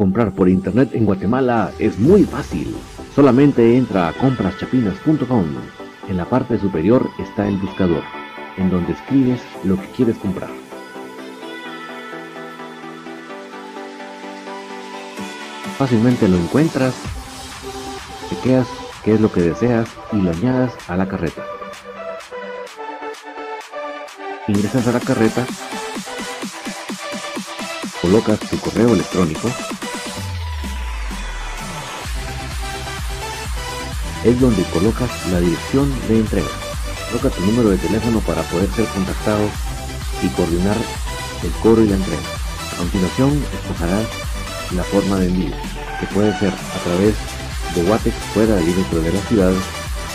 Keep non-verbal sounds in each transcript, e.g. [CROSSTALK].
Comprar por internet en Guatemala es muy fácil. Solamente entra a compraschapinas.com. En la parte superior está el buscador, en donde escribes lo que quieres comprar. Fácilmente lo encuentras, chequeas qué es lo que deseas y lo añadas a la carreta. Ingresas a la carreta colocas tu correo electrónico, es donde colocas la dirección de entrega. Coloca tu número de teléfono para poder ser contactado y coordinar el cobro y la entrega. A continuación, escogerás la forma de envío, que puede ser a través de Watex fuera y dentro de la ciudad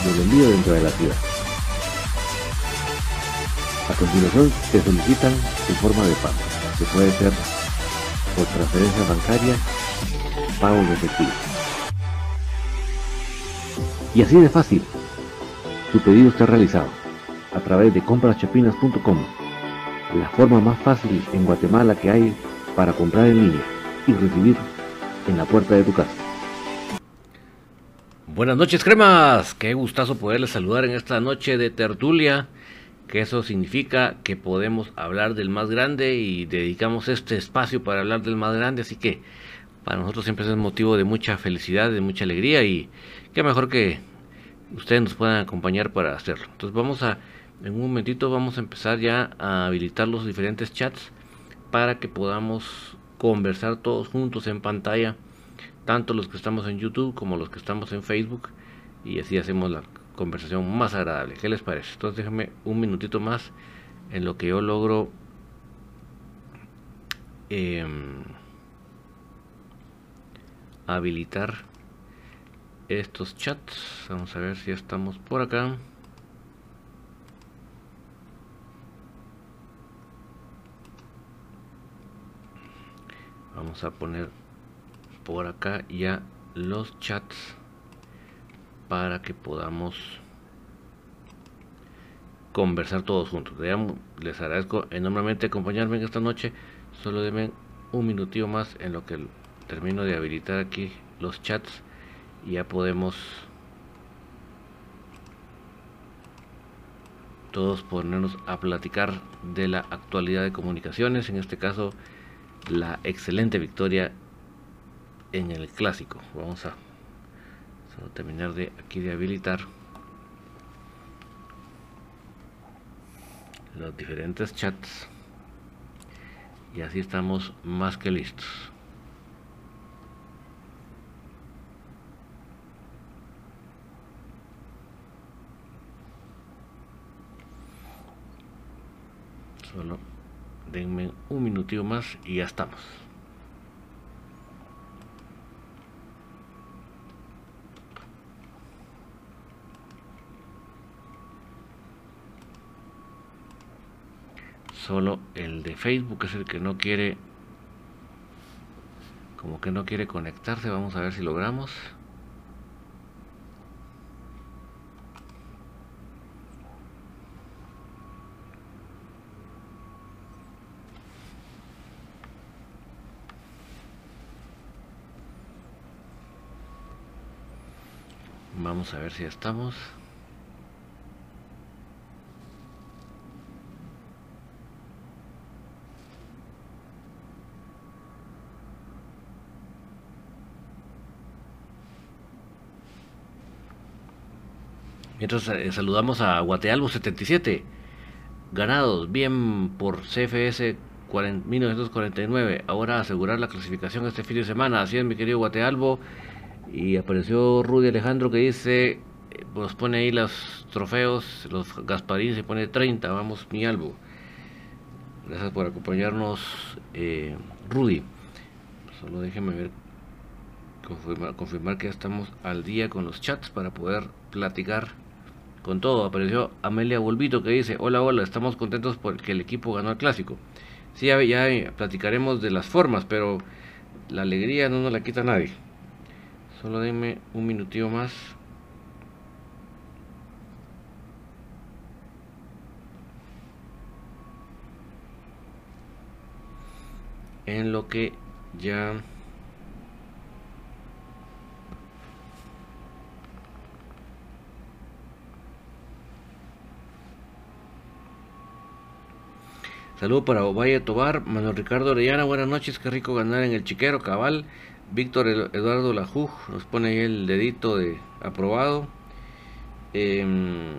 y el envío dentro de la ciudad. A continuación, te solicitan tu forma de pago, que puede ser por transferencia bancaria, pago de efectivo. Y así de fácil, tu pedido está realizado a través de compraschapinas.com, la forma más fácil en Guatemala que hay para comprar en línea y recibir en la puerta de tu casa. Buenas noches, cremas. Qué gustazo poderles saludar en esta noche de tertulia que eso significa que podemos hablar del más grande y dedicamos este espacio para hablar del más grande, así que para nosotros siempre es motivo de mucha felicidad, de mucha alegría y qué mejor que ustedes nos puedan acompañar para hacerlo. Entonces vamos a, en un momentito vamos a empezar ya a habilitar los diferentes chats para que podamos conversar todos juntos en pantalla, tanto los que estamos en YouTube como los que estamos en Facebook y así hacemos la conversación más agradable. ¿Qué les parece? Entonces déjenme un minutito más en lo que yo logro em, habilitar estos chats. Vamos a ver si estamos por acá. Vamos a poner por acá ya los chats para que podamos conversar todos juntos. Les agradezco enormemente acompañarme en esta noche. Solo denme un minutito más en lo que termino de habilitar aquí los chats ya podemos todos ponernos a platicar de la actualidad de comunicaciones, en este caso la excelente victoria en el clásico. Vamos a Solo terminar de aquí de habilitar los diferentes chats y así estamos más que listos. Solo denme un minutito más y ya estamos. solo el de Facebook es el que no quiere como que no quiere conectarse vamos a ver si logramos vamos a ver si estamos Mientras eh, saludamos a Guatealbo 77. Ganados bien por CFS 1949. Ahora asegurar la clasificación este fin de semana. Así es, mi querido Guatealbo. Y apareció Rudy Alejandro que dice, eh, nos pone ahí los trofeos, los Gasparín se pone 30. Vamos, mi Albo. Gracias por acompañarnos eh, Rudy. Solo déjeme ver, confirmar, que ya estamos al día con los chats para poder platicar con todo. Apareció Amelia Volvito que dice, hola, hola, estamos contentos porque el equipo ganó el clásico. Sí, ya, ya platicaremos de las formas, pero la alegría no nos la quita nadie. Solo denme un minutito más. En lo que ya Saludos para Ovalle Tobar, Manuel Ricardo Orellana, buenas noches, qué rico ganar en el chiquero, cabal. Víctor Eduardo Lajuj nos pone ahí el dedito de aprobado. Em,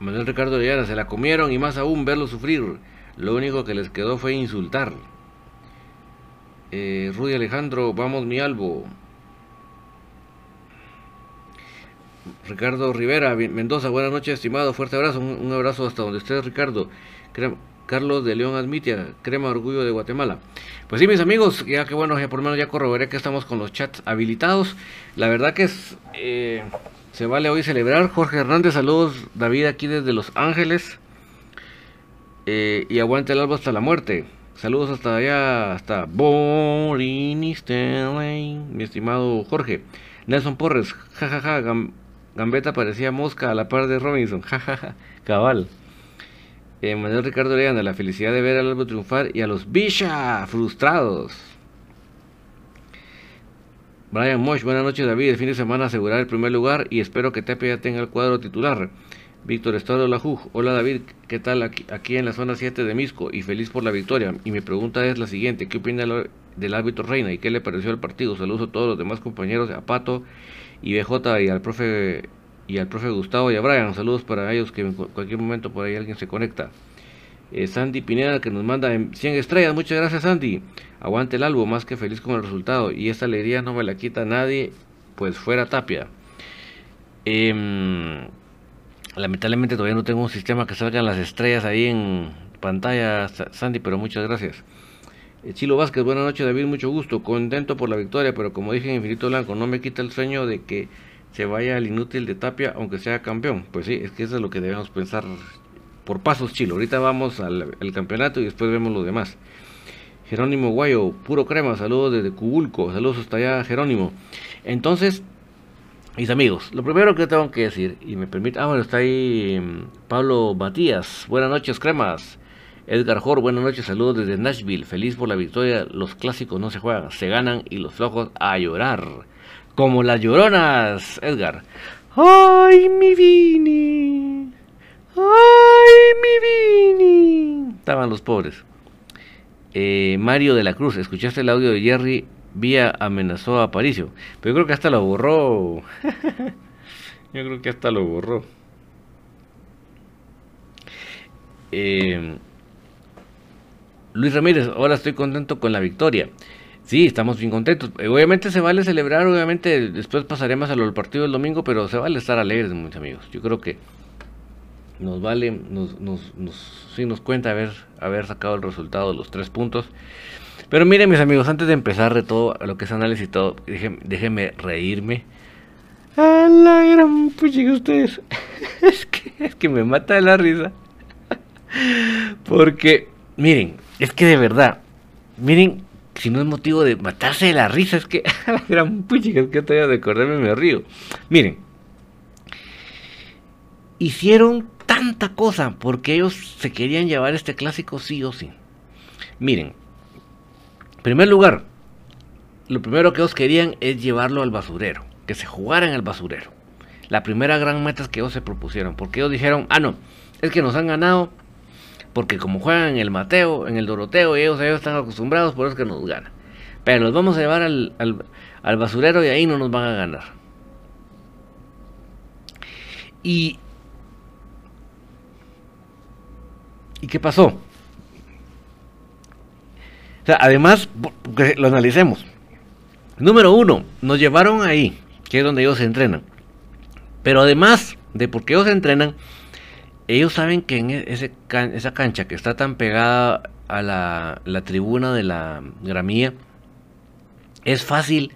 Manuel Ricardo Orellana, se la comieron y más aún verlo sufrir. Lo único que les quedó fue insultar. Eh, Rudy Alejandro, vamos mi albo. Ricardo Rivera, Mendoza, buenas noches, estimado, fuerte abrazo, un, abrazo hasta donde estés, Ricardo. Carlos de León Admitia, Crema Orgullo de Guatemala. Pues sí, mis amigos, ya que bueno, ya por lo menos ya corroboré que estamos con los chats habilitados. La verdad que es, eh, se vale hoy celebrar. Jorge Hernández, saludos, David aquí desde Los Ángeles. Eh, y aguante el alba hasta la muerte. Saludos hasta allá, hasta Borini mi estimado Jorge. Nelson Porres, jajaja, Gambetta parecía mosca a la par de Robinson. [LAUGHS] Jajaja, cabal. Manuel Ricardo de la felicidad de ver al Albo triunfar y a los Bisha frustrados. Brian Mosh, buenas noches David, el fin de semana asegurar el primer lugar y espero que Tepe ya tenga el cuadro titular. Víctor Estado Lajuj, hola David, ¿qué tal aquí, en la zona 7 de Misco? Y feliz por la victoria. Y mi pregunta es la siguiente, ¿qué opina del árbitro Reina y qué le pareció el partido? Saludos a todos los demás compañeros de Apato y BJ y al profe y al profe Gustavo y a Brian. Saludos para ellos que en cualquier momento por ahí alguien se conecta. Eh, Sandy Pineda que nos manda 100 estrellas. Muchas gracias Sandy. Aguante el álbum, más que feliz con el resultado. Y esta alegría no me la quita nadie, pues fuera Tapia. Em, lamentablemente todavía no tengo un sistema que salgan las estrellas ahí en pantalla, Sandy, pero muchas gracias. Eh, Chilo Vázquez, buenas noches David, mucho gusto. Contento por la victoria, pero como dije en Infinito Blanco, no me quita el sueño de que se vaya al inútil de Tapia, aunque sea campeón. Pues sí, es que eso es lo que debemos pensar por pasos, Chilo. Ahorita vamos al, campeonato y después vemos lo demás. Jerónimo Guayo, puro crema, saludos desde Cubulco, saludos hasta allá, Jerónimo. Entonces, mis amigos, lo primero que tengo que decir, y me permite, ah, bueno, está ahí mm, Pablo Matías, buenas noches, cremas. Edgar Jor, buenas noches, saludos desde Nashville. Feliz por la victoria. Los clásicos no se juegan, se ganan y los flojos a llorar. Como las lloronas, Edgar. ¡Ay, mi Vini! ¡Ay, mi Vini! Estaban los pobres. Eh, Mario de la Cruz, ¿escuchaste el audio de Jerry? Vía amenazó a Aparicio. Pero yo creo que hasta lo borró. [LAUGHS] yo creo que hasta lo borró. Eh, Luis Ramírez, ahora estoy contento con la victoria. Sí, estamos bien contentos. Eh, obviamente se vale celebrar, obviamente después pasaremos a lo del partido del domingo, pero se vale estar alegres, muchos amigos. Yo creo que nos vale, nos, sí nos cuenta haber, haber sacado el resultado de los tres puntos. Pero miren mis amigos, antes de empezar de todo lo que es análisis y todo, déjenme, reírme. A la gran puchiga ustedes. [LAUGHS] es, que, es que me mata la risa. [LAUGHS] Porque, miren, es que de verdad, miren, si no es motivo de matarse de la risa, es que [LAUGHS] gran puchica, es que todavía de acordarme me río. Miren, hicieron tanta cosa porque ellos se querían llevar este clásico sí o sí. Miren, en primer lugar, lo primero que ellos querían es llevarlo al basurero, que se jugara en el basurero. La primera gran meta que ellos se propusieron, porque ellos dijeron, ah no, es que nos han ganado porque como juegan en el Mateo, en el Doroteo, y ellos, ellos están acostumbrados, por eso es que nos ganan. Pero los vamos a llevar al, al, basurero y ahí no nos van a ganar. Y ¿Y qué pasó? O sea, además, lo analicemos. Número uno, nos llevaron ahí, que es donde ellos se entrenan. Pero además de porque ellos se entrenan, ellos saben que en e-, esa cancha que está tan pegada a la, tribuna de la gramía, es fácil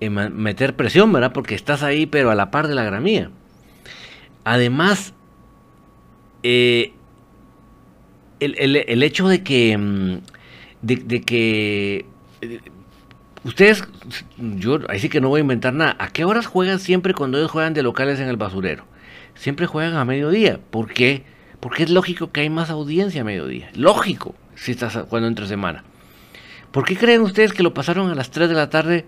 meter presión, ¿verdad? Porque estás ahí, pero a la par de la gramía. Además, eh, el, hecho de que, mm, de, que eh, ustedes, yo ahí sí que no voy a inventar nada, ¿a qué horas juegan siempre cuando ellos juegan de locales en el basurero? Siempre juegan a mediodía. ¿Por qué? Porque es lógico que hay más audiencia a mediodía. Lógico, si estás jugando entre semana. ¿Por qué creen ustedes que lo pasaron a las 3 de la tarde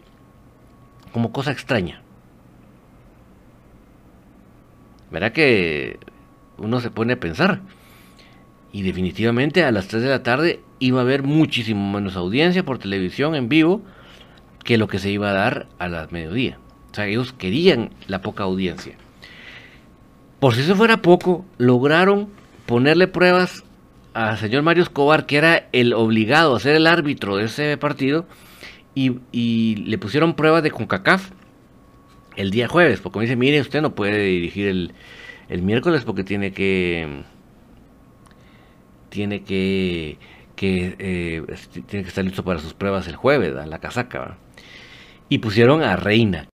como cosa extraña? Verá que uno se pone a pensar. Y definitivamente a las 3 de la tarde iba a haber muchísimo menos audiencia por televisión en vivo que lo que se iba a dar a las mediodía. O sea, ellos querían la poca audiencia. Por si eso fuera poco, lograron ponerle pruebas al señor Mario Escobar, que era el obligado a ser el árbitro de ese partido, y, le pusieron pruebas de CONCACAF el día jueves, porque me dice, mire, usted no puede dirigir el, el miércoles porque tiene que tiene que, que eh, tiene que estar listo para sus pruebas el jueves, la casaca. Y pusieron a Reina,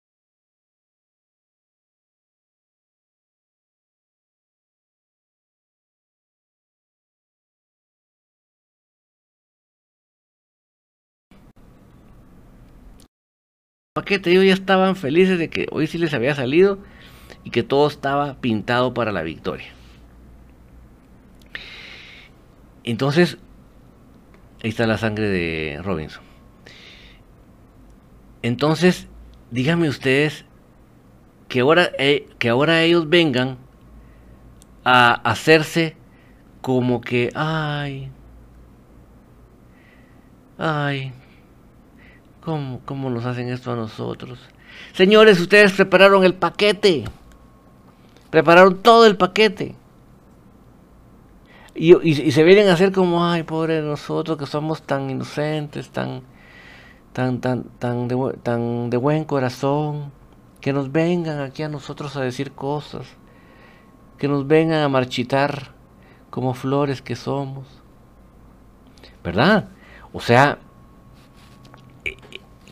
paquete, ellos ya estaban felices de que hoy sí les había salido y que todo estaba pintado para la victoria. Entonces, ahí está la sangre de Robinson. Entonces, díganme ustedes que ahora, eh, que ahora ellos vengan a hacerse como que, ay, ay, ¿Cómo, ¿Cómo nos hacen esto a nosotros? Señores, ustedes prepararon el paquete. Prepararon todo el paquete. Y, se vienen a hacer como, ay, pobre nosotros que somos tan inocentes, tan, tan, tan, de, tan de buen corazón, que nos vengan aquí a nosotros a decir cosas, que nos vengan a marchitar como flores que somos. ¿Verdad? O sea,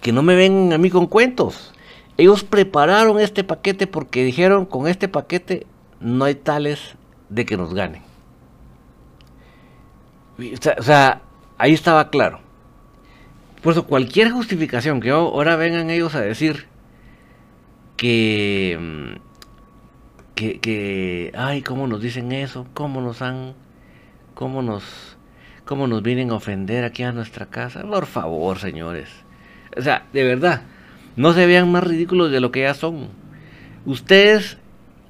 que no me vengan a mí con cuentos. Ellos prepararon este paquete porque dijeron, con este paquete no hay tales de que nos ganen. O sea, ahí estaba claro. Por eso, cualquier justificación que ahora vengan ellos a decir que, mm, que, que, ay, cómo nos dicen eso, cómo nos han, cómo nos, cómo nos vienen a ofender aquí a nuestra casa. Por favor, señores. O sea, de verdad, no se vean más ridículos de lo que ya son. Ustedes,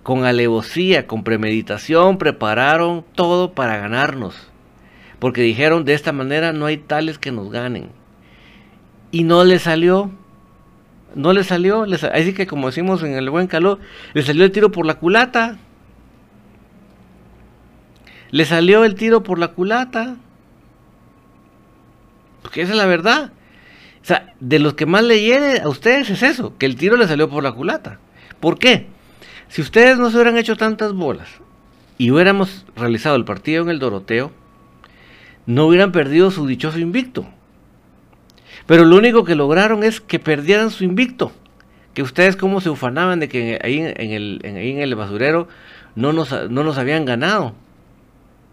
con alevosía, con premeditación, prepararon todo para ganarnos. Porque dijeron, de esta manera no hay tales que nos ganen. Y no les salió. No les salió. Les, así que como decimos en el buen calor, le salió el tiro por la culata. Le salió el tiro por la culata. Porque esa es la verdad. Sea, de los que más le hiere a ustedes es eso, que el tiro le salió por la culata. ¿Por qué? Si ustedes no se hubieran hecho tantas bolas y hubiéramos realizado el partido en el Doroteo, no hubieran perdido su dichoso invicto. Pero lo único que lograron es que perdieran su invicto. Que ustedes como se ufanaban de que ahí en el, en el basurero no nos, no nos habían ganado.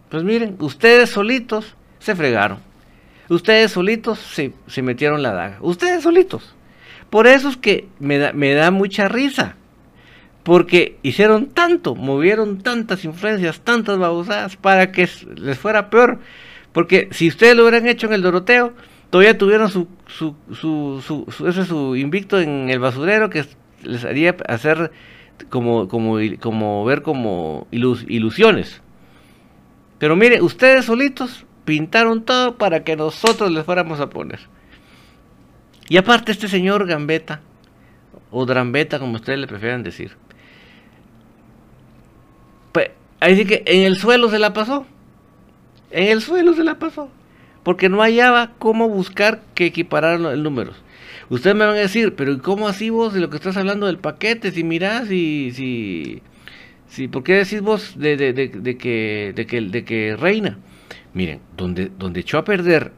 Pues miren, ustedes solitos se fregaron. Ustedes solitos se, metieron la daga. Ustedes solitos. Por eso es que me da, me da mucha risa. Porque hicieron tanto, movieron tantas influencias, tantas babosadas para que les fuera peor. Porque si ustedes lo hubieran hecho en el Doroteo, todavía tuvieron su, su, su, su, ese su invicto en el basurero que les haría hacer como, como, como ver como ilusiones. Pero mire, ustedes solitos pintaron todo para que nosotros les fuéramos a poner. Y aparte este señor Gambetta, o Drambeta como ustedes le prefieran decir, pues ahí sí que en el suelo se la pasó. En el suelo se la pasó. Porque no hallaba cómo buscar que equipararan los números. Ustedes me van a decir, pero ¿cómo así vos de lo que estás hablando del paquete? Si mirás y si, si ¿por qué decís vos de, de, de, que, de, que, de que reina? Miren, donde, donde echó a perder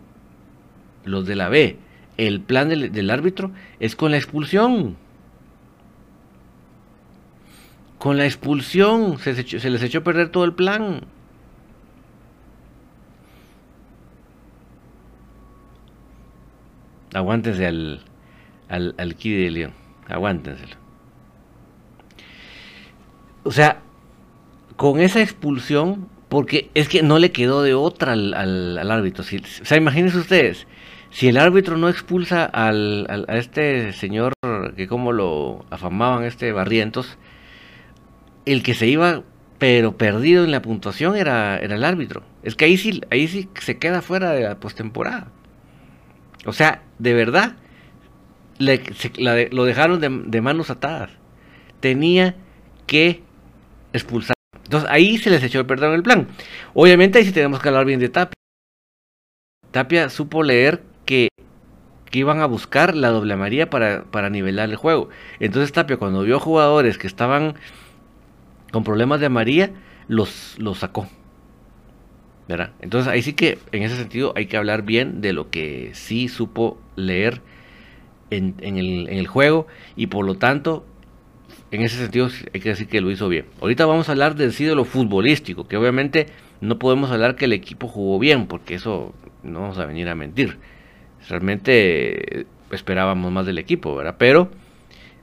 los de la B el plan del, árbitro es con la expulsión. Con la expulsión se, les echó a perder todo el plan. Aguántense al, al, al de León. Aguántenselo. O sea, con esa expulsión, porque es que no le quedó de otra al, al, árbitro. o sea, imagínense ustedes, si el árbitro no expulsa al, a este señor que como lo afamaban, este Barrientos, el que se iba pero perdido en la puntuación era, era el árbitro. Es que ahí sí, ahí sí se queda fuera de la postemporada. O sea, de verdad, lo dejaron de, manos atadas. Tenía que expulsar. Entonces ahí se les echó el perdón el plan. Obviamente ahí sí tenemos que hablar bien de Tapia. Tapia supo leer que, que iban a buscar la doble amarilla para, para nivelar el juego. Entonces Tapia cuando vio jugadores que estaban con problemas de amarilla, los, los sacó. ¿verdad? Entonces ahí sí que en ese sentido hay que hablar bien de lo que sí supo leer en, el, en el juego y por lo tanto en ese sentido hay que decir que lo hizo bien. Ahorita vamos a hablar de sí de lo futbolístico, que obviamente no podemos hablar que el equipo jugó bien, porque eso no vamos a venir a mentir. Realmente esperábamos más del equipo, ¿verdad? Pero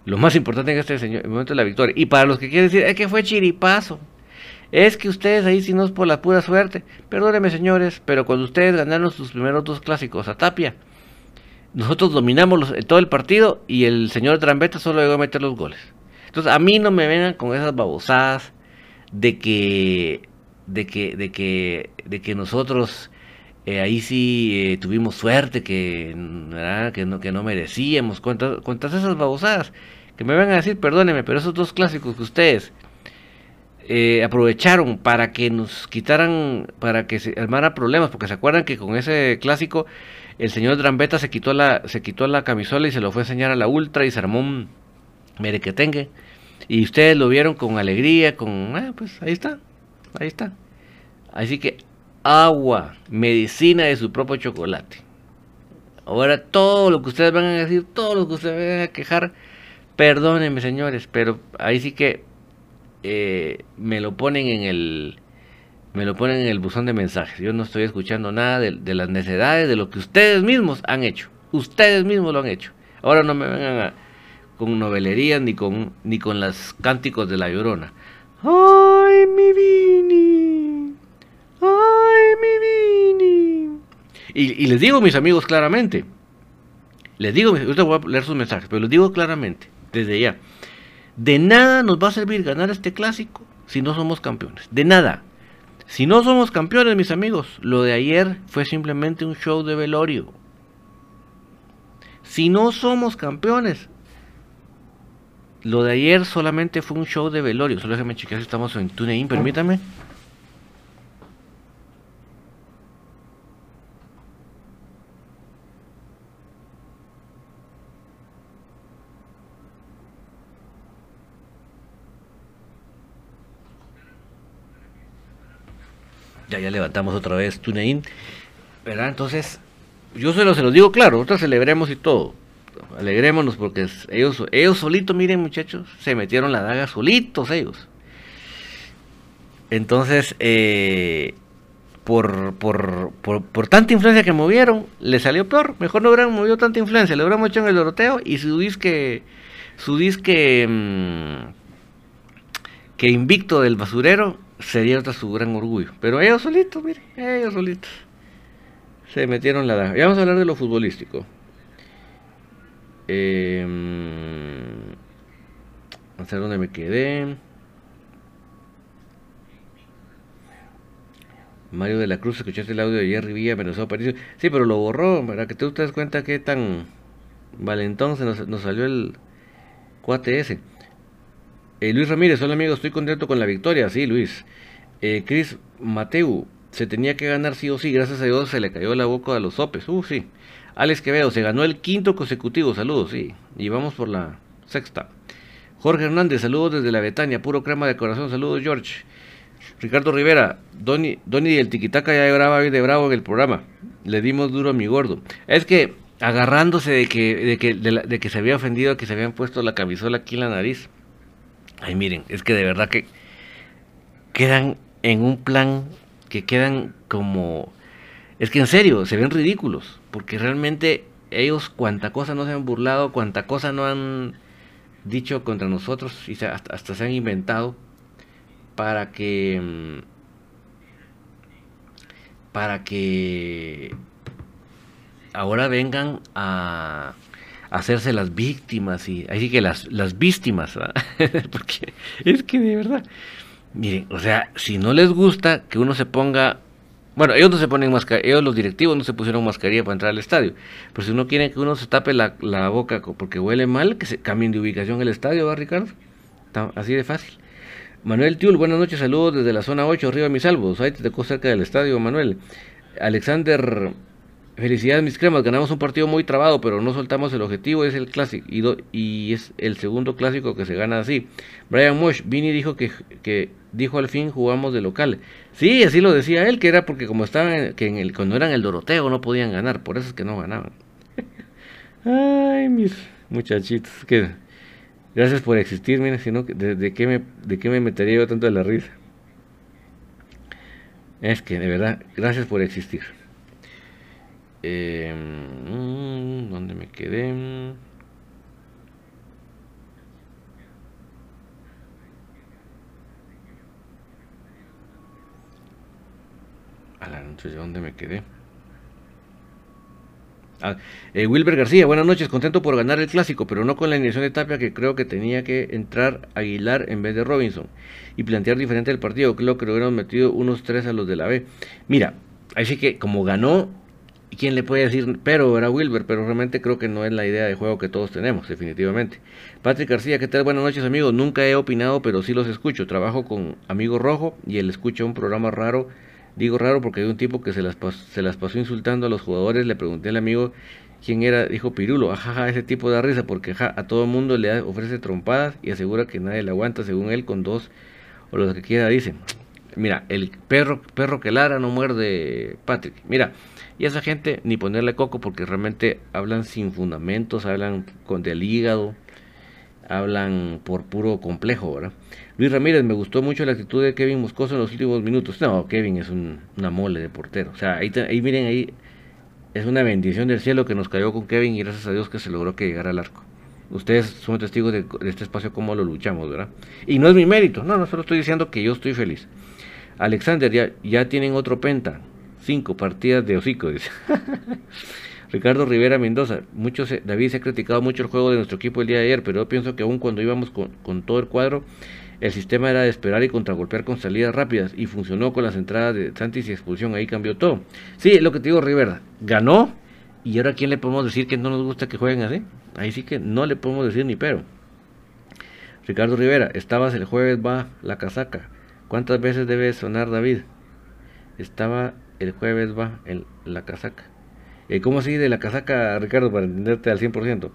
lo más importante en este momento es la victoria. Y para los que quieren decir, es que fue chiripazo. Es que ustedes ahí si no es por la pura suerte. Perdónenme señores, pero cuando ustedes ganaron sus primeros dos clásicos a Tapia, nosotros dominamos todo el partido y el señor Trambeta solo llegó a meter los goles. Entonces a mí no me vengan con esas babosadas de que de que de que de que nosotros eh, ahí sí eh, tuvimos suerte que que no que no merecíamos cuántas cuántas esas babosadas. Que me vengan a decir perdónenme pero esos dos clásicos que ustedes eh, aprovecharon para que nos quitaran para que se armara problemas porque se acuerdan que con ese clásico el señor Drambeta se quitó la, se quitó la camisola y se lo fue a enseñar a la ultra y se armó un merequetengue. Y ustedes lo vieron con alegría, con, ah, pues ahí está, ahí está. Así que agua, medicina de su propio chocolate. Ahora todo lo que ustedes van a decir, todo lo que ustedes van a quejar, perdónenme señores, pero ahí sí que eh, me lo ponen en el me lo ponen en el buzón de mensajes. Yo no estoy escuchando nada de, las necesidades de lo que ustedes mismos han hecho. Ustedes mismos lo han hecho. Ahora no me vengan con novelerías ni con, ni con las cánticos de la llorona. ¡Ay, mi Vini! ¡Ay, mi Vini! Y, les digo, mis amigos, claramente. Les digo, ahorita voy a leer sus mensajes, pero les digo claramente, desde ya. De nada nos va a servir ganar este clásico si no somos campeones. De nada. Si no somos campeones, mis amigos, lo de ayer fue simplemente un show de velorio. Si no somos campeones, lo de ayer solamente fue un show de velorio. Solo déjame chequear si estamos en TuneIn, permítame. ya, levantamos otra vez TuneIn, ¿verdad? Entonces, yo se lo, se los digo claro, nosotros celebremos y todo. Alegrémonos porque ellos, ellos solitos, miren muchachos, se metieron la daga solitos ellos. Entonces, eh, por, por, por, tanta influencia que movieron, le salió peor. Mejor no hubieran movido tanta influencia, le hubieran hecho en el Doroteo y su disque, su disque mm, que invicto del basurero sería otra su gran orgullo. Pero ellos solitos, miren, ellos solitos. Se metieron la daga. Y vamos a hablar de lo futbolístico. Eh, a ver dónde me quedé. Mario de la Cruz, escuchaste el audio de Jerry Villa, Mendoza Aparicio. Sí, pero lo borró, para que tú te das cuenta que tan valentón se nos, nos salió el cuate ese. Eh, Luis Ramírez, hola amigo, estoy contento con la victoria. Sí, Luis. Eh, Chris Mateu, se tenía que ganar sí o sí. Gracias a Dios se le cayó la boca a los sopes. Uh, sí. Alex Quevedo, se ganó el quinto consecutivo. Saludos, sí. Y vamos por la sexta. Jorge Hernández, saludos desde la Betania. Puro crema de corazón. Saludos, George. Ricardo Rivera, Donny, Donny del Tiquitaca ya graba de bravo en el programa. Le dimos duro a mi gordo. Es que agarrándose de que, de que, de, que se había ofendido, que se habían puesto la camisola aquí en la nariz. Ay, miren, es que de verdad que quedan en un plan que quedan como... Es que en serio, se ven ridículos, porque realmente ellos cuánta cosa no se han burlado, cuánta cosa no han dicho contra nosotros y hasta, hasta se han inventado para que mm, para que ahora vengan a hacerse las víctimas y así que las, las víctimas, [LAUGHS] porque es que de verdad, miren, o sea, si no les gusta que uno se ponga, bueno, ellos no se ponen mascarilla, ellos los directivos no se pusieron mascarilla para entrar al estadio, pero si no quieren que uno se tape la, la boca porque huele mal, que se cambien de ubicación el estadio, ¿va Ricardo? así de fácil. Manuel Tiul, buenas noches, saludos desde la zona 8, arriba mis salvos, ahí te tocó cerca del estadio, Manuel. Alexander Felicidades mis cremas, ganamos un partido muy trabado, pero no soltamos el objetivo, es el clásico y, y es el segundo clásico que se gana así. Brian Mosh, Vini dijo que, que, dijo al fin jugamos de local. Sí, así lo decía él, que era porque como estaban, que en el, cuando eran el Doroteo no podían ganar, por eso es que no ganaban. [LAUGHS] Ay, mis muchachitos, que gracias por existir, miren, sino de, de, qué me, de qué me metería yo tanto de la risa. Es que, de verdad, gracias por existir. Eh, ¿Dónde me quedé? A la noche, ¿dónde me quedé? Ah, eh, Wilber García, buenas noches, contento por ganar el clásico, pero no con la iniciación de Tapia que creo que tenía que entrar Aguilar en vez de Robinson y plantear diferente el partido. Creo que lo hubieran metido unos tres a los de la B. Mira, así que como ganó quién le puede decir, pero era Wilber, pero realmente creo que no es la idea de juego que todos tenemos, definitivamente. Patrick García, ¿qué tal? Buenas noches, amigos. Nunca he opinado, pero sí los escucho. Trabajo con Amigo Rojo y él escucha un programa raro. Digo raro porque hay un tipo que se las, se las pasó insultando a los jugadores. Le pregunté al amigo quién era, dijo Pirulo. Ajaja, ese tipo da risa porque a todo mundo le ofrece trompadas y asegura que nadie le aguanta, según él, con dos o los que quiera, dice. Mira, el perro, perro que lara no muerde, Patrick. Mira, y esa gente ni ponerle coco porque realmente hablan sin fundamentos, hablan con del hígado, hablan por puro complejo, ¿verdad? Luis Ramírez, me gustó mucho la actitud de Kevin Moscoso en los últimos minutos. No, Kevin es un, una mole de portero. O sea, ahí, ahí miren, ahí es una bendición del cielo que nos cayó con Kevin y gracias a Dios que se logró que llegara al arco. Ustedes son testigos de, este espacio, cómo lo luchamos, ¿verdad? Y no es mi mérito, no, no solo estoy diciendo que yo estoy feliz. Alexander, ya, ya tienen otro penta. Cinco partidas de hocico, dice. [LAUGHS] Ricardo Rivera Mendoza, muchos, David se ha criticado mucho el juego de nuestro equipo el día de ayer, pero yo pienso que aún cuando íbamos con, todo el cuadro, el sistema era de esperar y contragolpear con salidas rápidas y funcionó con las entradas de Santis y expulsión, ahí cambió todo. Sí, lo que te digo Rivera, ganó y ahora quién le podemos decir que no nos gusta que jueguen así. Ahí sí que no le podemos decir ni pero. Ricardo Rivera, estabas el jueves, va la casaca. ¿Cuántas veces debe sonar David? Estaba el jueves va la casaca. Eh, ¿Cómo así de la casaca, Ricardo, para entenderte al 100%?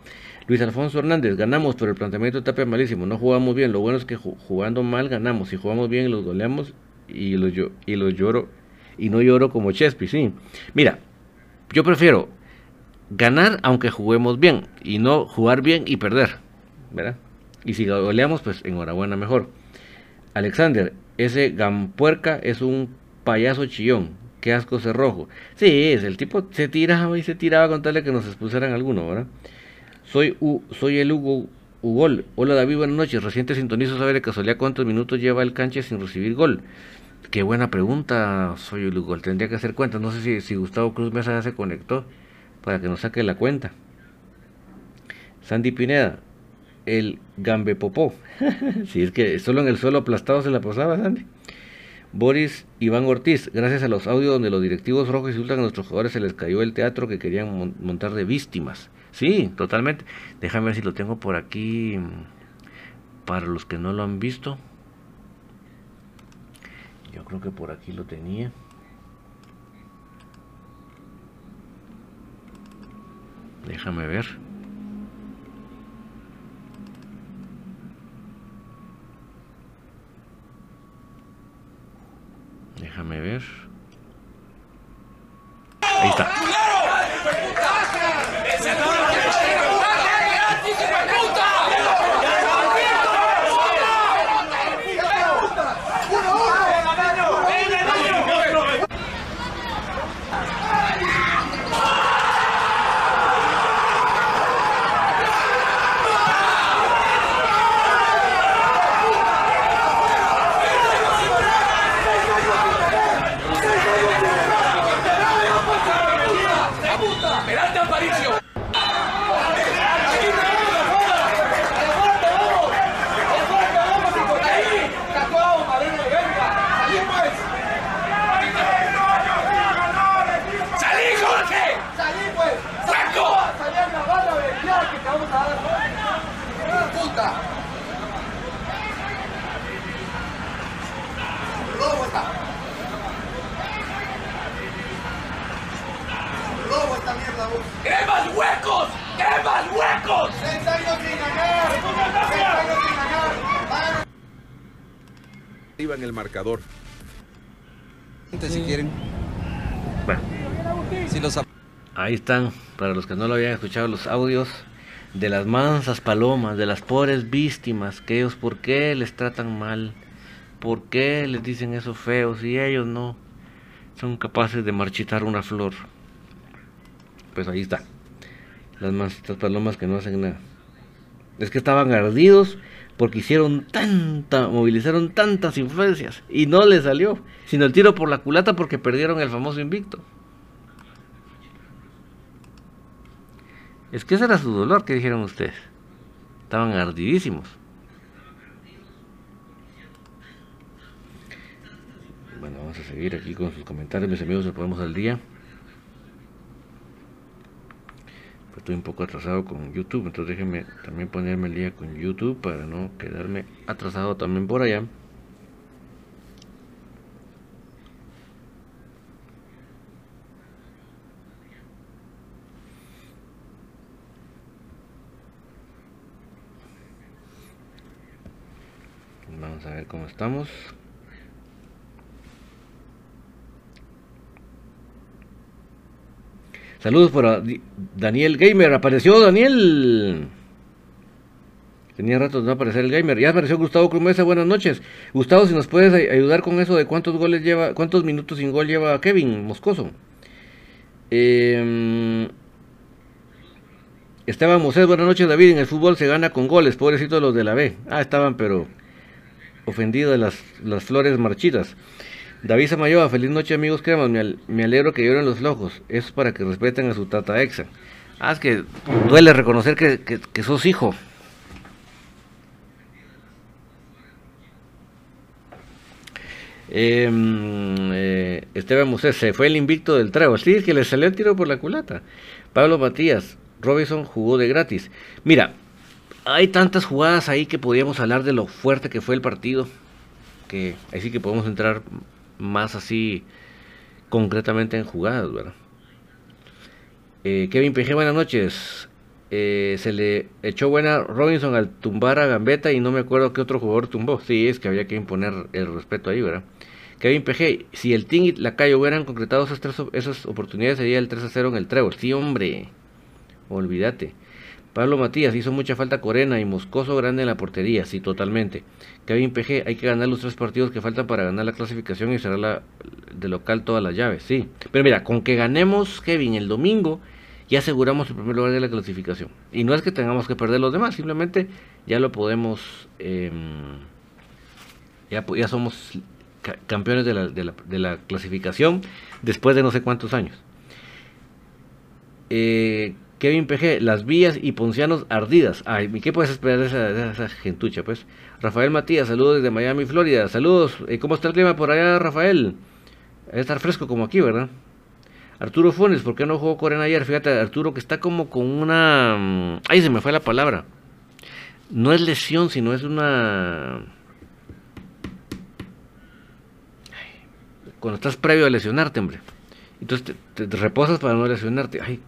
Luis Alfonso Hernández, ganamos, pero el planteamiento de Tapia es malísimo. No jugamos bien. Lo bueno es que jugando mal ganamos. Si jugamos bien, los goleamos y los, yo y los lloro. Y no lloro como Chespi, sí. Mira, yo prefiero ganar aunque juguemos bien y no jugar bien y perder. ¿Verdad? Y si goleamos, pues enhorabuena, mejor. Alexander, ese Gampuerca es un payaso chillón qué asco rojo. Sí, es el tipo se tiraba y se tiraba con tal de que nos expulsaran alguno, ¿verdad? Soy U, soy el Hugo Ugol. Hola David, buenas noches. Reciente sintonizo saber de casualidad cuántos minutos lleva el canche sin recibir gol. Qué buena pregunta, soy el Hugo. Tendría que hacer cuenta. No sé si, si Gustavo Cruz Mesa ya se conectó para que nos saque la cuenta. Sandy Pineda, el Gambe Popó. si [LAUGHS] es que solo en el suelo aplastado se la posaba, Sandy. Boris Iván Ortiz, gracias a los audios donde los directivos rojos insultan a nuestros jugadores, se les cayó el teatro que querían montar de víctimas. Sí, totalmente. Déjame ver si lo tengo por aquí mm, para los que no lo han visto. Yo creo que por aquí lo tenía. Déjame ver. Déjame ver. Ahí está. En el marcador. Si quieren. Ahí están, para los que no lo habían escuchado, los audios de las mansas palomas, de las pobres víctimas, que ellos por qué les tratan mal, por qué les dicen eso feo, si ellos no son capaces de marchitar una flor. Pues ahí está. Las mansas palomas que no hacen nada. Es que estaban ardidos porque hicieron tanta, movilizaron tantas influencias y no les salió, sino el tiro por la culata porque perdieron el famoso invicto. Es que ese era su dolor, que dijeron ustedes. Estaban ardidísimos. Bueno, vamos a seguir aquí con sus comentarios, mis amigos, nos ponemos al día. Estoy un poco atrasado con YouTube, entonces déjenme también ponerme el día con YouTube para no quedarme atrasado también por allá. Vamos a ver cómo estamos. Saludos para Daniel Gamer. Apareció Daniel. Tenía rato de no aparecer el gamer. Ya apareció Gustavo Crumesa. Buenas noches. Gustavo, si nos puedes ayudar con eso de cuántos goles lleva, cuántos minutos sin gol lleva Kevin Moscoso. Eh, Esteban Mosés, buenas noches David. En el fútbol se gana con goles. Pobrecitos los de la B. Ah, estaban pero ofendidos las, las flores marchitas. David Samayoa, feliz noche amigos cremas, me, alegro que lloren los flojos, es para que respeten a su tata exa. Ah, es que duele reconocer que, sos hijo. Em, eh, Esteban Musés, se fue el invicto del trago. Sí, es que le salió el tiro por la culata. Pablo Matías, Robinson jugó de gratis. Mira, hay tantas jugadas ahí que podíamos hablar de lo fuerte que fue el partido. Que ahí sí que podemos entrar más así concretamente en jugadas, ¿verdad? Eh, Kevin PG, buenas noches. Eh, se le echó buena Robinson al tumbar a Gambetta y no me acuerdo qué otro jugador tumbó. Sí, es que había que imponer el respeto ahí, ¿verdad? Kevin PG, si el Ting y la Cayo hubieran concretado esas, tres, esas oportunidades, sería el 3 a 0 en el Trevor. Sí, hombre, olvídate. Pablo Matías, hizo mucha falta Corena y Moscoso grande en la portería, sí, totalmente. Kevin PG, hay que ganar los tres partidos que faltan para ganar la clasificación y cerrar la, de local todas las llaves, sí. Pero mira, con que ganemos, Kevin, el domingo, ya aseguramos el primer lugar de la clasificación. Y no es que tengamos que perder los demás, simplemente ya lo podemos, em, ya, somos campeones de la, de, la, de la clasificación después de no sé cuántos años. Eh, Kevin PG, las vías y poncianos ardidas. Ay, ¿qué puedes esperar de esa, gentucha, pues? Rafael Matías, saludos desde Miami, Florida. Saludos. Eh, ¿Cómo está el clima por allá, Rafael? Debe estar fresco como aquí, ¿verdad? Arturo Funes, ¿por qué no jugó Corena ayer? Fíjate, Arturo que está como con una... Mm, ay, se me fue la palabra. No es lesión, sino es una... Cuando estás previo a lesionarte, hombre. Entonces te reposas para no lesionarte. Ay,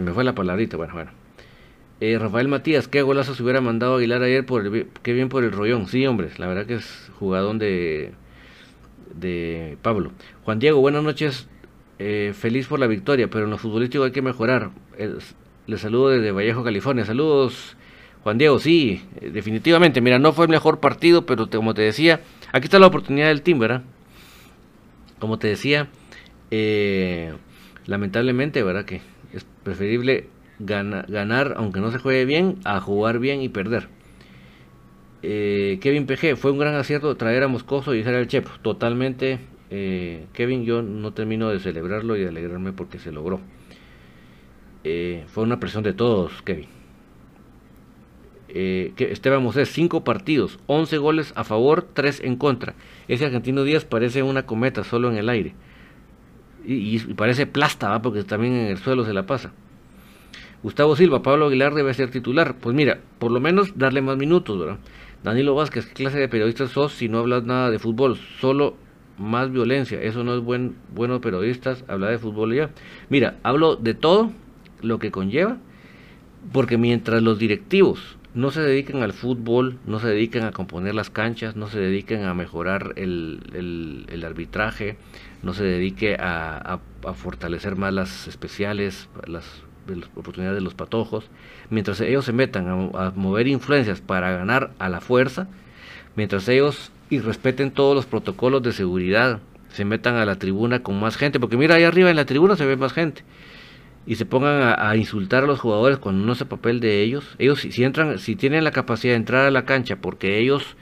se me fue la palabrita, bueno, bueno. Eh, Rafael Matías, qué golazo se hubiera mandado Aguilar ayer, por qué bien por el rollón. Sí, hombre, la verdad que es jugador de... de Pablo. Juan Diego, buenas noches. Eh, feliz por la victoria, pero en lo futbolístico hay que mejorar. le saludo desde Vallejo, California. Saludos, Juan Diego. Sí, eh, definitivamente. Mira, no fue el mejor partido, pero como te decía, aquí está la oportunidad del team, ¿verdad? Como te decía, eh, lamentablemente, ¿verdad? Que preferible ganar, aunque no se juegue bien, a jugar bien y perder. Eh, Kevin PG, fue un gran acierto traer a Moscoso y dejar al Chepo. Totalmente, eh, Kevin, yo no termino de celebrarlo y de alegrarme porque se logró. Eh, fue una presión de todos, Kevin. Esteban Mosés, 5 partidos, 11 goles a favor, 3 en contra. Ese argentino Díaz parece una cometa solo en el aire. Y, parece plasta, porque también en el suelo se la pasa. Gustavo Silva, Pablo Aguilar debe ser titular. Pues mira, por lo menos darle más minutos, ¿verdad? Danilo Vázquez, ¿qué clase de periodista sos si no hablas nada de fútbol? Solo más violencia. Eso no es buen, bueno periodistas, hablar de fútbol ya. Mira, hablo de todo lo que conlleva, porque mientras los directivos no se dedican al fútbol, no se dedican a componer las canchas, no se dedican a mejorar el, arbitraje, no se dedique a, a, fortalecer más las especiales, las, oportunidades de los patojos, mientras ellos se metan a, mover influencias para ganar a la fuerza, mientras ellos y respeten todos los protocolos de seguridad, se metan a la tribuna con más gente, porque mira ahí arriba en la tribuna se ve más gente y se pongan a, insultar a los jugadores cuando no es el papel de ellos. Ellos si, entran, si tienen la capacidad de entrar a la cancha porque ellos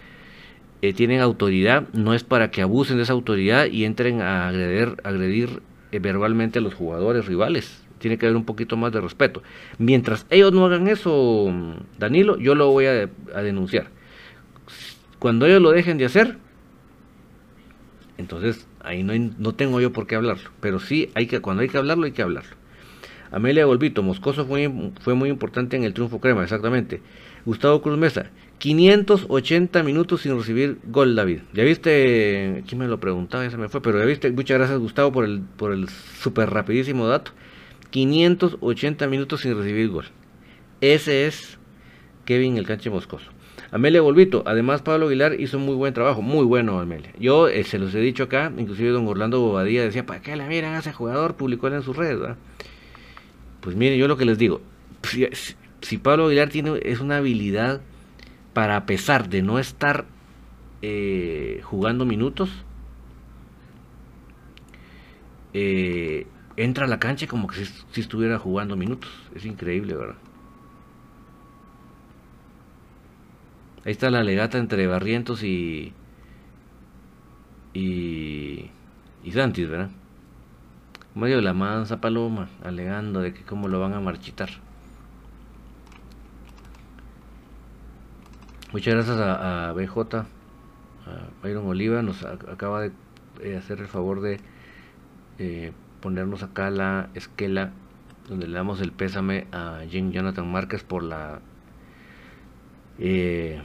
eh, tienen autoridad, no es para que abusen de esa autoridad y entren a agredir, agredir eh, verbalmente a los jugadores rivales. Tiene que haber un poquito más de respeto. Mientras ellos no hagan eso, Danilo, yo lo voy a, denunciar. Cuando ellos lo dejen de hacer, entonces ahí no, tengo yo por qué hablarlo. Pero sí, hay que, cuando hay que hablarlo, hay que hablarlo. Amelia Golbito, Moscoso fue, fue muy importante en el triunfo crema, exactamente. Gustavo Cruz Mesa, 580 minutos sin recibir gol, David. Ya viste, quién me lo preguntaba, ya se me fue, pero ya viste, muchas gracias Gustavo por el, por el súper rapidísimo dato. 580 minutos sin recibir gol. Ese es Kevin el canche Moscoso. Amelia Golbito, además Pablo Aguilar hizo muy buen trabajo, muy bueno Amelia. Yo eh, se los he dicho acá, inclusive don Orlando Bobadilla decía, ¿para qué la miran a ese jugador? Publicó él en sus redes, ¿verdad? Pues miren, yo lo que les digo, si, Pablo Aguilar tiene, es una habilidad para a pesar de no estar eh, jugando minutos, eh, entra a la cancha como que si, estuviera jugando minutos. Es increíble, ¿verdad? Ahí está la legata entre Barrientos y, y, y Santis, ¿verdad? medio de la mansa paloma, alegando de que cómo lo van a marchitar. Muchas gracias a, BJ, a Byron Oliva, nos acaba de eh, hacer el favor de eh, ponernos acá la esquela donde le damos el pésame a Jim Jonathan Márquez por la eh,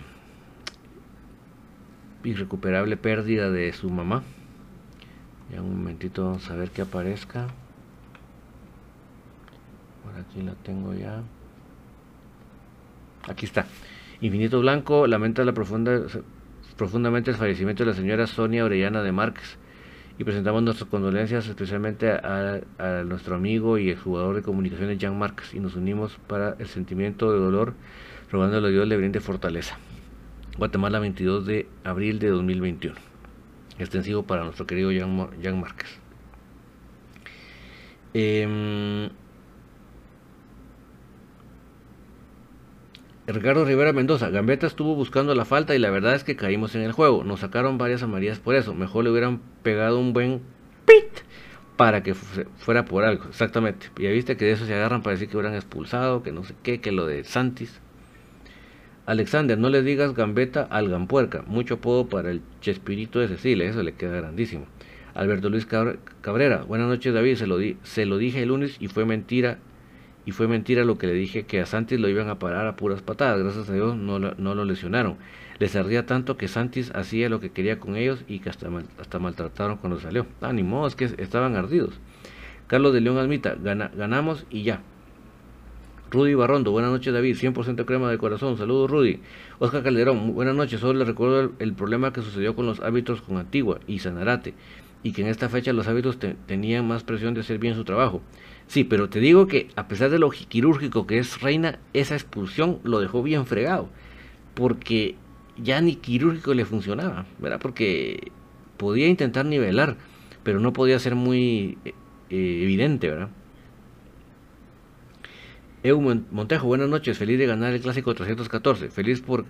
irrecuperable pérdida de su mamá. Un momentito vamos a ver que aparezca. Por aquí la tengo ya. Aquí está infinito blanco lamenta la profunda profundamente el fallecimiento de la señora Sonia Orellana de Márquez. Y presentamos nuestras condolencias especialmente a, nuestro amigo y jugador de comunicaciones Jan Márquez y nos unimos para el sentimiento de dolor rogándole a Dios le brinde fortaleza. Guatemala 22 de abril de 2021 extensivo para nuestro querido Jan, Márquez. Em, Ricardo Rivera Mendoza, Gambetta estuvo buscando la falta y la verdad es que caímos en el juego. Nos sacaron varias amarillas por eso. Mejor le hubieran pegado un buen pit para que fuera por algo. Exactamente. Ya viste que de eso se agarran para decir que hubieran expulsado, que no sé qué, que lo de Santis. Alexander, no le digas gambeta al gampuerca, mucho apodo para el chespirito de Cecilia, eso le queda grandísimo. Alberto Luis Cabrera, buenas noches David, se lo, di se lo dije el lunes y fue mentira, y fue mentira lo que le dije que a Santis lo iban a parar a puras patadas, gracias a Dios no, no lo lesionaron. Les ardía tanto que Santis hacía lo que quería con ellos y que hasta, hasta maltrataron cuando salió. Ah, modo, es que estaban ardidos. Carlos de León Almita, ganamos y ya. Rudy Barrondo, buenas noches David, 100% crema de corazón, saludos Rudy. Oscar Calderón, buenas noches, solo le recuerdo el, problema que sucedió con los árbitros con Antigua y Sanarate, y que en esta fecha los árbitros tenían más presión de hacer bien su trabajo. Sí, pero te digo que a pesar de lo quirúrgico que es Reina, esa expulsión lo dejó bien fregado, porque ya ni quirúrgico le funcionaba, ¿verdad? Porque podía intentar nivelar, pero no podía ser muy eh, evidente, ¿verdad? Eu Montejo, buenas noches. Feliz de ganar el clásico 314. Feliz por,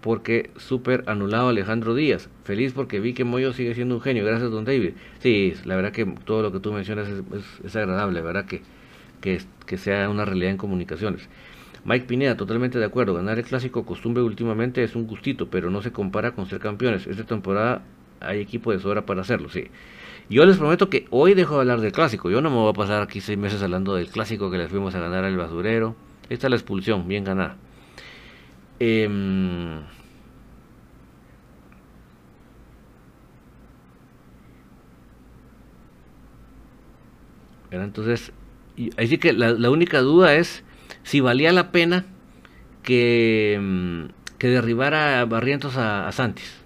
porque súper anulado Alejandro Díaz. Feliz porque vi que Moyo sigue siendo un genio. Gracias, don David. Sí, la verdad que todo lo que tú mencionas es, agradable, ¿verdad? Que, que, que, sea una realidad en comunicaciones. Mike Pineda, totalmente de acuerdo. Ganar el clásico costumbre últimamente es un gustito, pero no se compara con ser campeones. Esta temporada hay equipo de sobra para hacerlo, sí. Yo les prometo que hoy dejo de hablar del clásico. Yo no me voy a pasar aquí seis meses hablando del clásico que le fuimos a ganar al basurero. Esta es la expulsión, bien ganada. Em, entonces, así que la, única duda es si valía la pena que, em, que derribara Barrientos a, a Santis.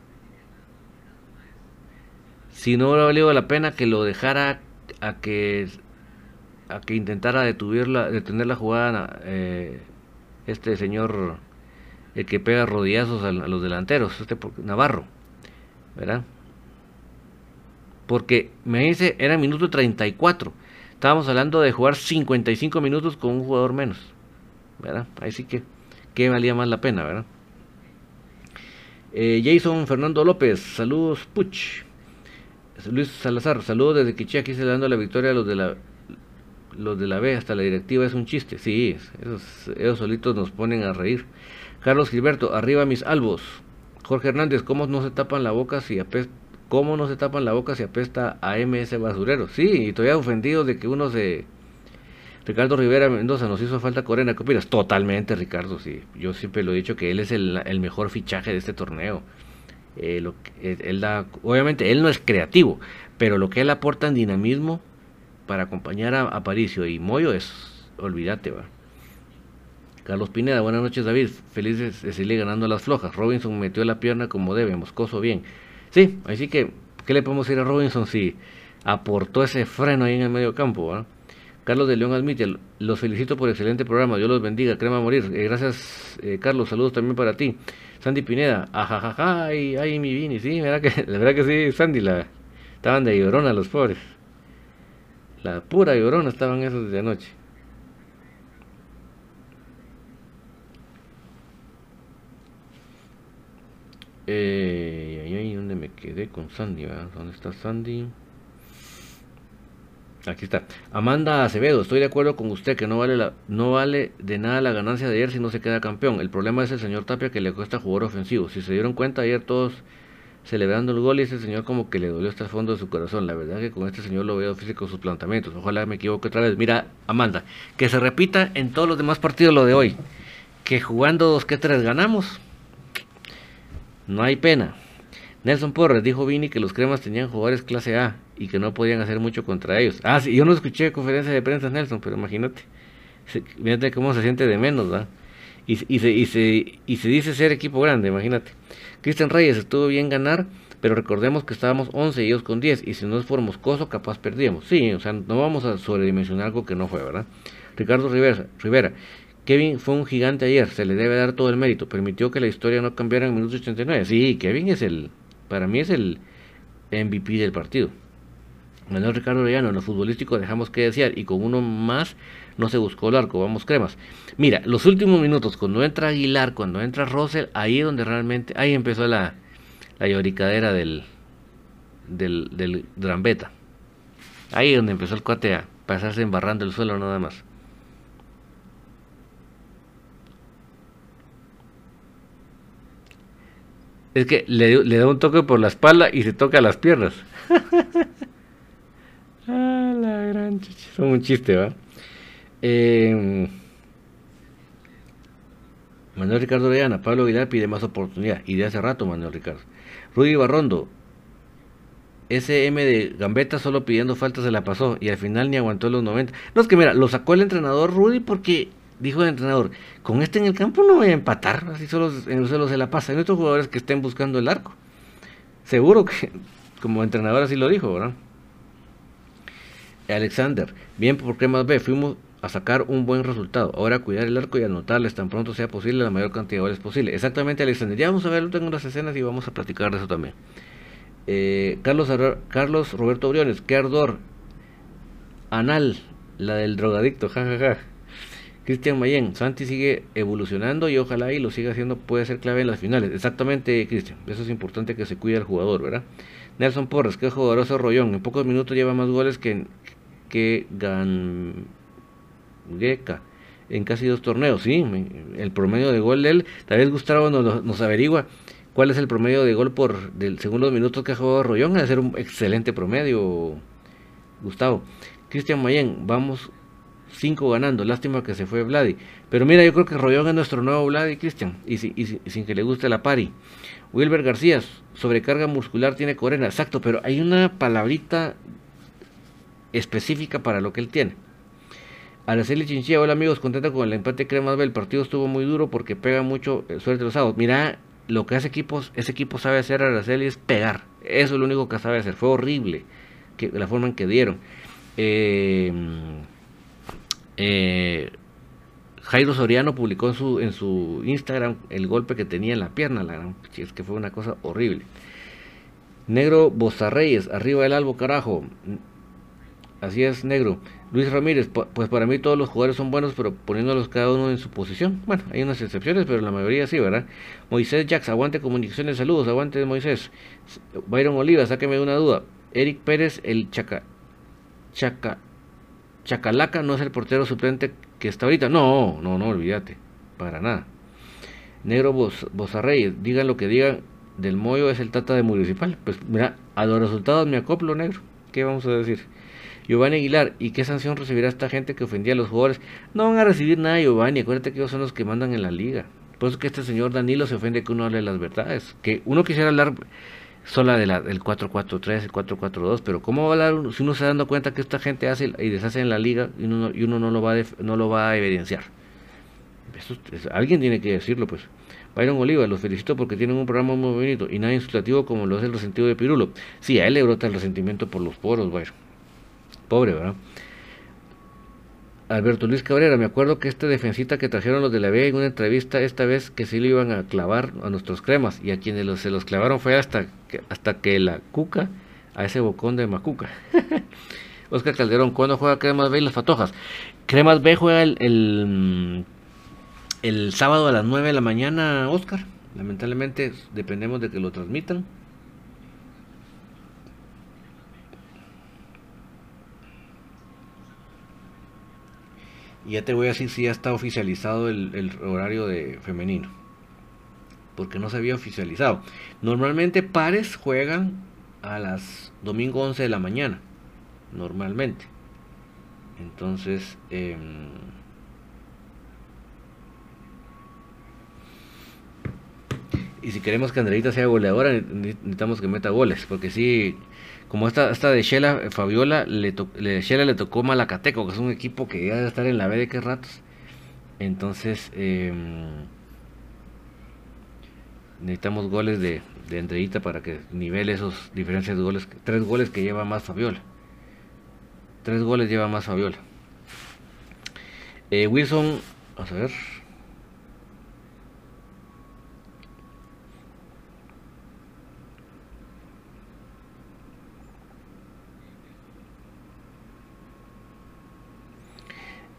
Si no hubiera valido la pena que lo dejara a que a que intentara detener la jugada eh, este señor el que pega rodillazos a, los delanteros, este Navarro, ¿verdad? Porque me dice, era minuto 34. Estábamos hablando de jugar 55 minutos con un jugador menos, ¿verdad? Ahí sí que, que valía más la pena, ¿verdad? Eh, Jason Fernando López, saludos Puch. Luis Salazar, saludos desde Quiché, aquí se dando la victoria a los de la los de la B, hasta la directiva es un chiste. Sí, esos, ellos solitos nos ponen a reír. Carlos Gilberto, arriba mis albos. Jorge Hernández, ¿cómo no se tapan la boca si apesta, cómo no se tapan la boca si apesta a MS basurero? Sí, y todavía ofendido de que uno se Ricardo Rivera Mendoza nos hizo falta Corena, ¿qué opinas? Totalmente, Ricardo, sí. Yo siempre lo he dicho que él es el, mejor fichaje de este torneo. Eh, da, obviamente él no es creativo, pero lo que él aporta en dinamismo para acompañar a Aparicio y Moyo es, olvídate, va. Carlos Pineda, buenas noches David, feliz de, seguir ganando las flojas. Robinson metió la pierna como debe, Moscoso bien. Sí, así que, ¿qué le podemos decir a Robinson si aportó ese freno ahí en el medio campo? Carlos de León admite, los felicito por excelente programa, Dios los bendiga, crema morir. Eh, gracias eh, Carlos, saludos también para ti. Sandy Pineda, ajajaja, ay, ay, mi Vini, sí, la verdad que, [LAUGHS] la verdad que sí, Sandy, la, estaban de llorona los pobres. La pura llorona estaban esos de anoche. Eh, ahí, ¿dónde me quedé con Sandy? ¿Dónde está Sandy? Aquí está. Amanda Acevedo, estoy de acuerdo con usted que no vale no vale de nada la ganancia de ayer si no se queda campeón. El problema es el señor Tapia que le cuesta jugar ofensivo. Si se dieron cuenta ayer todos celebrando el gol y ese señor como que le dolió hasta el fondo de su corazón. La verdad que con este señor lo veo físico sus planteamientos. Ojalá me equivoque otra vez. Mira, Amanda, que se repita en todos los demás partidos lo de hoy. Que jugando dos que tres ganamos. No hay pena. Nelson Porres dijo Vini que los cremas tenían jugadores clase A y que no podían hacer mucho contra ellos. Ah, sí, yo no escuché conferencia de prensa Nelson, pero imagínate. Fíjate cómo se siente de menos, ¿verdad? Y, y, se, y, se, y se dice ser equipo grande, imagínate. Cristian Reyes estuvo bien ganar, pero recordemos que estábamos 11 y ellos con 10. Y si no es por Moscoso, capaz perdíamos. Sí, o sea, no vamos a sobredimensionar algo que no fue, ¿verdad? Ricardo Rivera, Rivera Kevin fue un gigante ayer, se le debe dar todo el mérito. Permitió que la historia no cambiara en minutos 89. Sí, Kevin es el, para mí es el MVP del partido. Manuel Ricardo Orellano, en lo futbolístico dejamos que desear y con uno más no se buscó el arco, vamos cremas. Mira, los últimos minutos, cuando entra Aguilar, cuando entra Russell, ahí es donde realmente, ahí empezó la, lloricadera del, del, del Drambeta. Ahí es donde empezó el cuate a pasarse embarrando el suelo nada más. Es que le, da un toque por la espalda y se toca las piernas. [LAUGHS] ah, la gran chicha. Son un chiste, ¿va? Eh, Manuel Ricardo Orellana, Pablo Vidal pide más oportunidad. Y de hace rato, Manuel Ricardo. Rudy Barrondo. ese M de Gambetta solo pidiendo falta se la pasó y al final ni aguantó los 90. No, es que mira, lo sacó el entrenador Rudy porque dijo el entrenador, con este en el campo no voy a empatar, así solo en suelo se la pasa. Hay otros jugadores que estén buscando el arco. Seguro que [LAUGHS] como entrenador así lo dijo, ¿verdad? Alexander, bien por más B, fuimos a sacar un buen resultado. Ahora cuidar el arco y anotarles tan pronto sea posible la mayor cantidad de goles posible. Exactamente, Alexander. Ya vamos a ver tengo unas escenas y vamos a platicar de eso también. Eh, Carlos, Carlos Roberto Briones, qué ardor. Anal, la del drogadicto, jajaja. Cristian Mayen, Santi sigue evolucionando y ojalá y lo siga haciendo, puede ser clave en las finales. Exactamente, Cristian. Eso es importante que se cuide el jugador, ¿verdad? Nelson Porres, qué jugadoroso Rollón. En pocos minutos lleva más goles que, que Gan en casi dos torneos, sí, el promedio de gol de él, tal vez Gustavo nos, averigua cuál es el promedio de gol por del segundo minutos que ha jugado Rollón, a ser un excelente promedio, Gustavo. Cristian Mayen, vamos cinco ganando, lástima que se fue Vladi, pero mira, yo creo que Rollón es nuestro nuevo Vladi, Cristian, y, sin que le guste la pari. Wilber García, sobrecarga muscular tiene Corena, exacto, pero hay una palabrita específica para lo que él tiene. Araceli Chinchilla, hola amigos, contenta con el empate Cremas B. El partido estuvo muy duro porque pega mucho el suerte de los sábados. Mira, lo que hace equipos, ese equipo sabe hacer Araceli es pegar. Eso es lo único que sabe hacer. Fue horrible la forma en que dieron. Eh, eh, Jairo Soriano publicó en su, Instagram el golpe que tenía en la pierna. La es que fue una cosa horrible. Negro Bozarreyes, arriba del albo, carajo. Así es, negro. Luis Ramírez, pues para mí todos los jugadores son buenos, pero poniéndolos cada uno en su posición. Bueno, hay unas excepciones, pero la mayoría sí, ¿verdad? Moisés Jax, aguante comunicaciones, saludos, aguante Moisés. Byron Oliva, sáqueme una duda. Eric Pérez, el Chaca, Chaca, Chacalaca no es el portero suplente que está ahorita. No, no, no, olvídate, para nada. Negro Bozarreyes, digan lo que digan, del Moyo es el tata de Municipal. Pues mira, a los resultados me acoplo, negro. ¿Qué vamos a decir? Giovanni Aguilar, ¿y qué sanción recibirá esta gente que ofendía a los jugadores? No van a recibir nada, Giovanni, acuérdate que ellos son los que mandan en la liga. Por eso que este señor Danilo se ofende que uno hable las verdades. Que uno quisiera hablar sola de la, del 4-4-3, el 4-4-2, pero ¿cómo va a hablar si uno se da dando cuenta que esta gente hace y deshace en la liga y uno, y uno no, lo va a no lo va a evidenciar? alguien tiene que decirlo, pues. Byron Oliva, los felicito porque tienen un programa muy bonito y nada insultativo como lo es el resentido de Pirulo. Sí, a él le brota el resentimiento por los poros, Byron pobre, ¿verdad? Alberto Luis Cabrera, me acuerdo que este defensita que trajeron los de la B en una entrevista esta vez que sí lo iban a clavar a nuestros cremas y a quienes se los clavaron fue hasta que, hasta que la cuca a ese bocón de Macuca. [LAUGHS] Oscar Calderón, ¿cuándo juega Cremas B y las Fatojas? Cremas B juega el, el, el sábado a las 9 de la mañana, Oscar. Lamentablemente dependemos de que lo transmitan. Y ya te voy a decir si ya está oficializado el, horario de femenino. Porque no se había oficializado. Normalmente pares juegan a las domingo 11 de la mañana. Normalmente. Entonces, em, y si queremos que Andreita sea goleadora, necesitamos que meta goles. Porque si como esta, esta de Shela, eh, Fabiola, le, le, Shela le tocó Malacateco, que es un equipo que ya debe estar en la B de qué ratos. Entonces, em, necesitamos goles de, de para que nivele esos diferencias de goles. Tres goles que lleva más Fabiola. Tres goles lleva más Fabiola. Eh, Wilson, vamos a ver.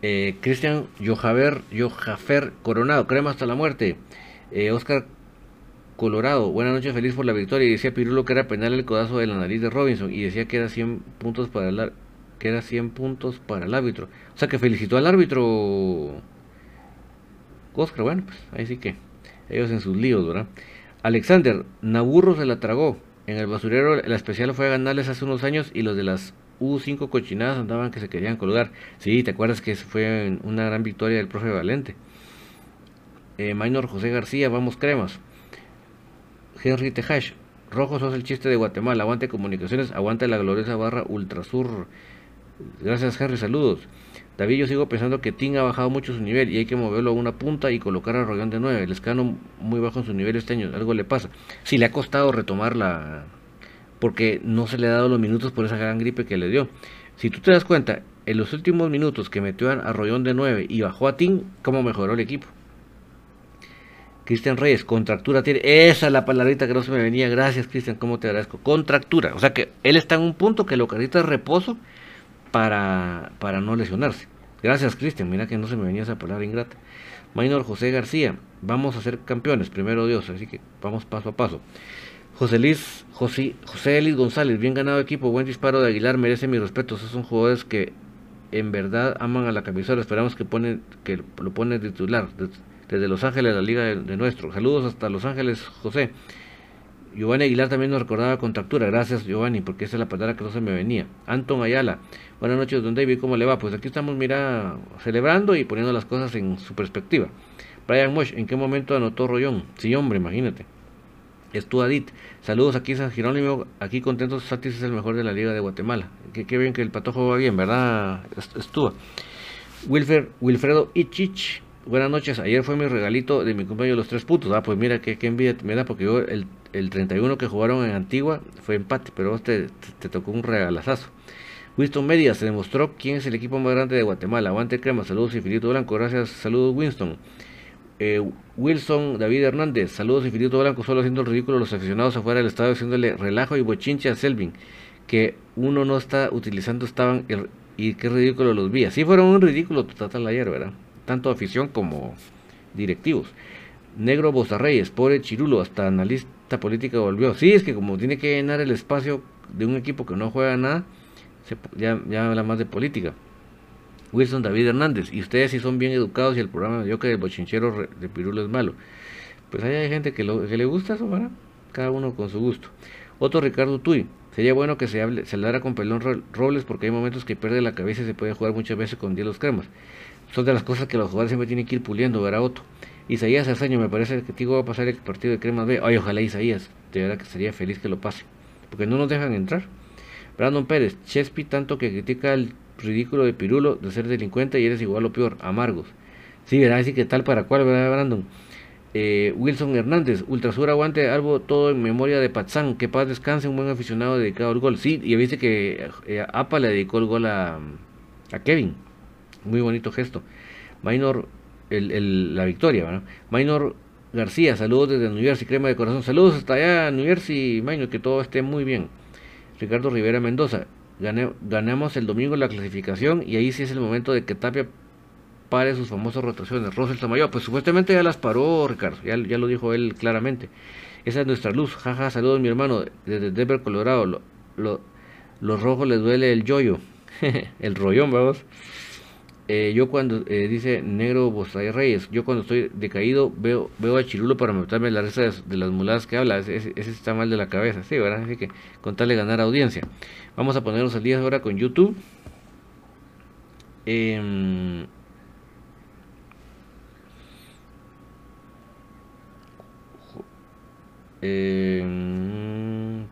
Eh, Cristian Yojafer Coronado, crema hasta la muerte. Eh, Oscar Colorado, buenas noches, feliz por la victoria. Y decía Pirulo que era penal el codazo de la nariz de Robinson. Y decía que era 100 puntos para el, que era 100 puntos para el árbitro. O sea que felicitó al árbitro. Oscar, bueno, pues ahí sí que ellos en sus líos, ¿verdad? Alexander, Naburro se la tragó. En el basurero la especial fue a ganarles hace unos años y los de las hubo cinco cochinadas andaban que se querían colgar. Sí, ¿te acuerdas que fue una gran victoria del profe Valente? Eh, Minor José García, vamos cremas. Henry Tejash, Rojo sos el chiste de Guatemala. Aguante comunicaciones, aguante la gloriosa barra Ultrasur. Gracias, Henry. Saludos. David, yo sigo pensando que Ting ha bajado mucho su nivel y hay que moverlo a una punta y colocar a Rollón de 9. El escano muy bajo en su nivel este año. Algo le pasa. Sí, le ha costado retomar la. Porque no se le ha dado los minutos por esa gran gripe que le dio. Si tú te das cuenta, en los últimos minutos que metió a Rollón de 9 y bajó a Ting, ¿cómo mejoró el equipo? Cristian Reyes, contractura tiene. Esa es la palabrita que no se me venía. Gracias, Cristian, cómo te agradezco. Contractura. O sea que él está en un punto que lo que es reposo para, para no lesionarse. Gracias, Cristian. Mira que no se me venía esa palabra ingrata. Maynor José García, vamos a ser campeones, primero Dios, así que vamos paso a paso. José Luis, José, José Elis González, bien ganado equipo, buen disparo de Aguilar, merece mi respeto. Esos son jugadores que en verdad aman a la camisola. Esperamos que, pone, que lo pone titular desde Los Ángeles, la liga de, nuestro. Saludos hasta Los Ángeles, José. Giovanni Aguilar también nos recordaba contractura. Gracias, Giovanni, porque esa es la palabra que no se me venía. Anton Ayala, buenas noches, don David, ¿cómo le va? Pues aquí estamos, mira, celebrando y poniendo las cosas en su perspectiva. Brian Mosh, ¿en qué momento anotó Rollón? Sí, hombre, imagínate. Estuadit, saludos aquí San Jerónimo, aquí contentos, Satis es el mejor de la Liga de Guatemala. Qué, bien que el patojo va bien, ¿verdad? Estúa. Wilfer, Wilfredo Ichich, buenas noches. Ayer fue mi regalito de mi cumpleaños los tres puntos. Ah, pues mira qué, qué envidia me da, porque yo el, el 31 que jugaron en Antigua fue empate, pero vos te, te, tocó un regalazazo. Winston Media se demostró quién es el equipo más grande de Guatemala. Aguante crema, saludos infinito blanco, gracias, saludos Winston. Eh, Wilson David Hernández, saludos infinito blanco, solo haciendo el ridículo los aficionados afuera del estadio, haciéndole relajo y bochinche a Selvin, que uno no está utilizando, estaban y qué ridículo los vi. Así fueron un ridículo total ayer, ¿verdad? tanto afición como directivos. Negro Bozarreyes, pobre Chirulo, hasta analista política volvió. Sí, es que como tiene que llenar el espacio de un equipo que no juega nada, ya, ya habla más de política. Wilson David Hernández, y ustedes si son bien educados y el programa yo que el bochinchero de Pirulo es malo. Pues hay gente que, lo, que le gusta eso, ¿verdad? Cada uno con su gusto. Otro Ricardo Tuy, sería bueno que se, hable, se hablara con Pelón Robles porque hay momentos que pierde la cabeza y se puede jugar muchas veces con hielos cremas son de las cosas que los jugadores siempre tienen que ir puliendo, ¿verdad, Otto? Isaías año me parece que Tigo va a pasar el partido de Cremas B. Ay, ojalá Isaías, de verdad que sería feliz que lo pase, porque no nos dejan entrar. Brandon Pérez, Chespi tanto que critica el ridículo de Pirulo de ser delincuente y eres igual o peor, amargos. Sí, ¿verdad? Así que tal para cual, ¿verdad, Brandon? Eh, Wilson Hernández, Ultrasur aguante algo todo en memoria de Patzán, que paz descanse, un buen aficionado dedicado al gol. Sí, y viste que eh, Apa le dedicó el gol a, a Kevin. Muy bonito gesto. Minor, el, la victoria, ¿verdad? Minor García, saludos desde New Jersey, crema de corazón. Saludos hasta allá, New Jersey, Minor, que todo esté muy bien. Ricardo Rivera Mendoza, ganamos el domingo la clasificación y ahí sí es el momento de que Tapia pare sus famosas rotaciones. Rosel Tamayo, pues supuestamente ya las paró, Ricardo, ya, ya lo dijo él claramente. Esa es nuestra luz. Jaja, saludos mi hermano desde Denver, Colorado. Lo, los rojos les duele el yoyo. [LAUGHS] el rollón, vamos. Eh, yo cuando, eh, dice Negro Bostay Reyes, yo cuando estoy decaído veo veo a Chirulo para meterme la resta de, las muladas que habla, ese, está mal de la cabeza, sí, ¿verdad? Así que contarle ganar audiencia. Vamos a ponernos al día ahora con YouTube. Eh,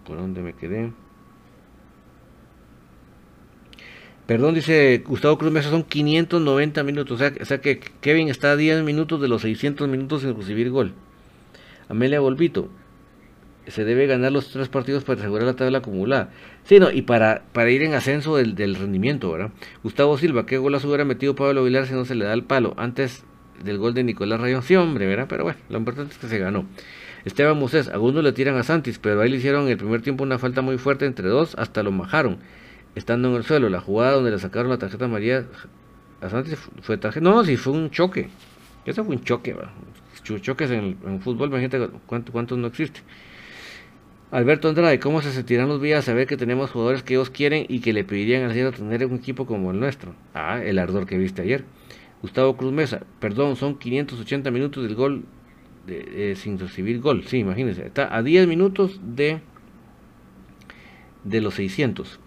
¿Por dónde me quedé? Perdón, dice Gustavo Cruz Mesa, son 590 minutos. O sea, que Kevin está a 10 minutos de los 600 minutos sin recibir gol. Amelia Volvito, se debe ganar los tres partidos para asegurar la tabla acumulada. Sí, no, y para, ir en ascenso del, rendimiento, ¿verdad? Gustavo Silva, ¿qué golazo hubiera metido Pablo Vilar si no se le da el palo? Antes del gol de Nicolás Rayón, sí, hombre, ¿verdad? Pero bueno, lo importante es que se ganó. Esteban Moses, algunos le tiran a Santis, pero ahí le hicieron en el primer tiempo una falta muy fuerte entre dos, hasta lo majaron estando en el suelo. La jugada donde le sacaron la tarjeta María a Santos fue tarjeta. No, sí fue un choque. Eso fue un choque, choques en, en fútbol, imagínate cuánto, cuántos no existe. Alberto Andrade, ¿cómo se sentirán los días saber que tenemos jugadores que ellos quieren y que le pedirían al cielo tener un equipo como el nuestro? Ah, el ardor que viste ayer. Gustavo Cruz Mesa, perdón, son 580 minutos del gol de, sin recibir gol. Sí, imagínense, está a 10 minutos de, de los 600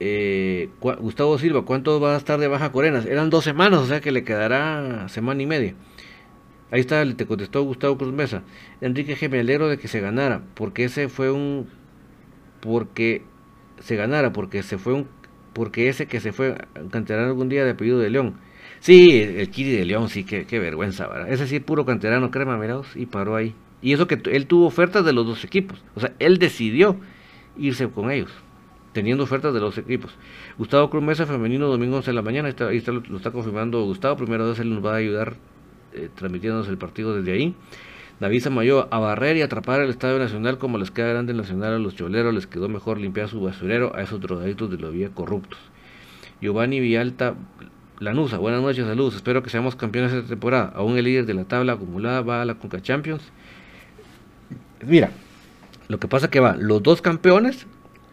eh, Gustavo Silva, ¿cuánto va a estar de baja Corenas? Eran dos semanas, o sea que le quedará semana y media. Ahí está, te contestó Gustavo Cruz Mesa. Enrique G. Me alegro de que se ganara, porque ese fue un. Porque se ganara, porque se fue un. Porque ese que se fue canterano algún día de apellido de León. Sí, el Kiri de León, sí, qué, qué vergüenza, ¿verdad? Ese sí, puro canterano, crema, mirados, y paró ahí. Y eso que él tuvo ofertas de los dos equipos. O sea, él decidió irse con ellos, teniendo ofertas de los equipos. Gustavo Cruz Mesa, femenino, domingo 11 de la mañana. Ahí está, lo, está confirmando Gustavo. Primero vez él nos va a ayudar eh, transmitiéndonos el partido desde ahí. David Samayo, a barrer y atrapar el Estadio Nacional como les queda grande el Nacional a los choleros, les quedó mejor limpiar su basurero a esos drogadictos de la vía corruptos. Giovanni Villalta Lanusa, buenas noches, saludos, espero que seamos campeones esta temporada. Aún el líder de la tabla acumulada va a la Conca Champions. Mira, lo que pasa que va, los dos campeones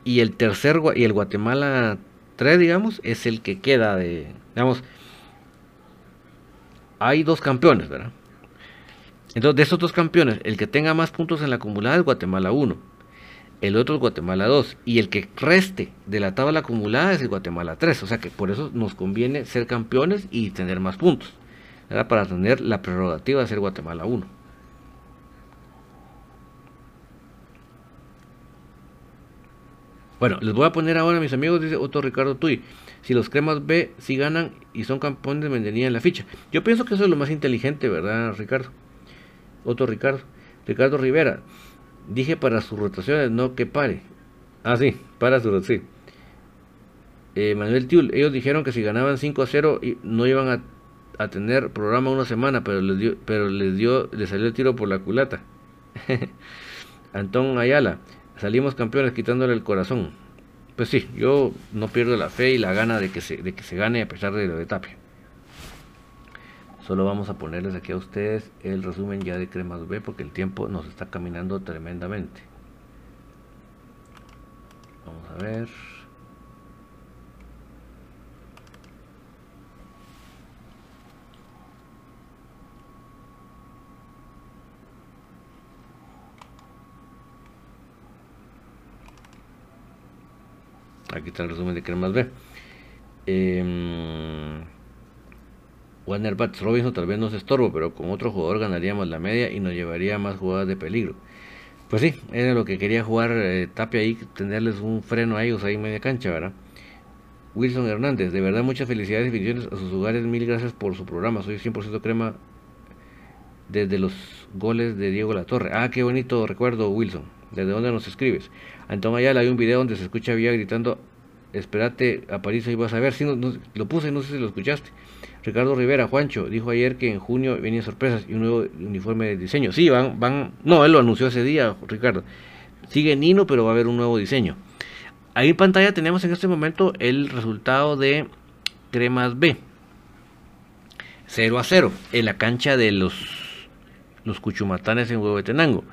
y el tercer y el Guatemala 3, digamos, es el que queda de, digamos, hay dos campeones, ¿verdad? Entonces, de esos dos campeones, el que tenga más puntos en la acumulada es Guatemala 1, el otro es Guatemala 2, y el que reste de la tabla acumulada es el Guatemala 3. O sea que por eso nos conviene ser campeones y tener más puntos, ¿verdad? Para tener la prerrogativa de ser Guatemala 1. Bueno, les voy a poner ahora, mis amigos, dice Otto Ricardo Tuy. Si los cremas B si ganan y son campeones, venderían la ficha. Yo pienso que eso es lo más inteligente, ¿verdad, Ricardo? Otto Ricardo. Ricardo Rivera. Dije para sus rotaciones, no que pare. Ah, sí, para su sí. Eh, Manuel Tiul, ellos dijeron que si ganaban 5 a 0 no iban a, tener programa una semana, pero les pero les dio, les salió el tiro por la culata. [LAUGHS] Antón Ayala, salimos campeones quitándole el corazón. Pues sí, yo no pierdo la fe y la gana de que se, de que se gane a pesar de lo de Tapia. Solo vamos a ponerles aquí a ustedes el resumen ya de Cremas B porque el tiempo nos está caminando tremendamente. Vamos a ver. Aquí está el resumen de Cremas B. Eh, Warner Bats Robinson tal vez no se estorbo, pero con otro jugador ganaríamos la media y nos llevaría más jugadas de peligro. Pues sí, era lo que quería jugar eh, Tapia ahí, tenerles un freno a ellos ahí en media cancha, ¿verdad? Wilson Hernández, de verdad muchas felicidades y bendiciones a sus hogares, mil gracias por su programa, soy 100% crema desde los goles de Diego Latorre. Ah, qué bonito recuerdo Wilson, ¿desde dónde nos escribes? Antonio Ayala, hay un video donde se escucha Vía gritando, espérate a París y vas a ver, si no, lo puse, no sé si lo escuchaste. Ricardo Rivera, Juancho, dijo ayer que en junio venían sorpresas y un nuevo uniforme de diseño. Sí, van, van, no, él lo anunció ese día, Ricardo. Sigue Nino, pero va a haber un nuevo diseño. Ahí en pantalla tenemos en este momento el resultado de Cremas B. 0 a 0 en la cancha de los, los Cuchumatanes en Huehuetenango.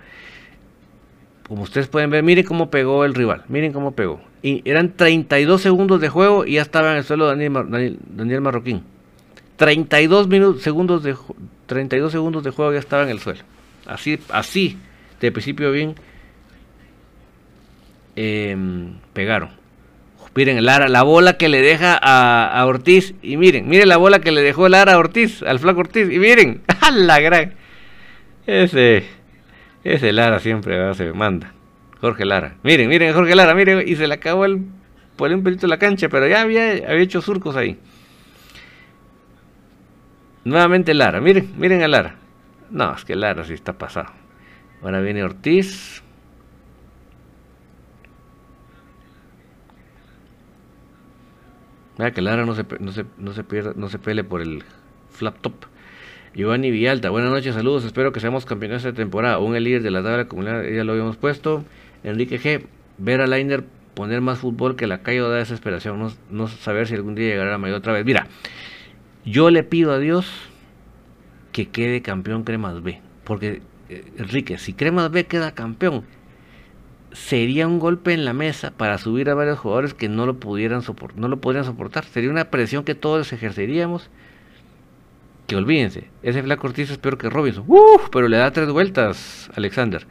Como ustedes pueden ver, miren cómo pegó el rival. Miren cómo pegó. Y eran 32 segundos de juego y ya estaba en el suelo Daniel, Daniel, Daniel Marroquín. 32 minutos, segundos de 32 segundos de juego ya estaba en el suelo. Así, así, de principio bien eh, pegaron. Miren, Lara, la bola que le deja a, a, Ortiz. Y miren, miren la bola que le dejó Lara a Ortiz, al flaco Ortiz. Y miren, [LAUGHS] a la gran. Ese, ese Lara siempre se manda. Jorge Lara. Miren, miren, Jorge Lara, miren. Y se le acabó el, por un pelito la cancha, pero ya había, había hecho surcos ahí. Nuevamente Lara, miren, miren a Lara. No, es que Lara sí está pasado. Ahora viene Ortiz. Mira que Lara no se, no se, no se, no se pele por el flap top. Giovanni Villalta, buenas noches, saludos, espero que seamos campeones de temporada. Aún el líder de la tabla acumulada, ya lo habíamos puesto. Enrique G, ver a Liner poner más fútbol que la calle da desesperación, no, no saber si algún día llegará a mayor otra vez. Mira, yo le pido a Dios que quede campeón Cremas B. Porque, eh, Enrique, si Cremas B queda campeón, sería un golpe en la mesa para subir a varios jugadores que no lo pudieran soportar, no lo podrían soportar. Sería una presión que todos ejerceríamos. Que olvídense, ese Flaco Ortiz es peor que Robinson. Uf, pero le da tres vueltas, Alexander.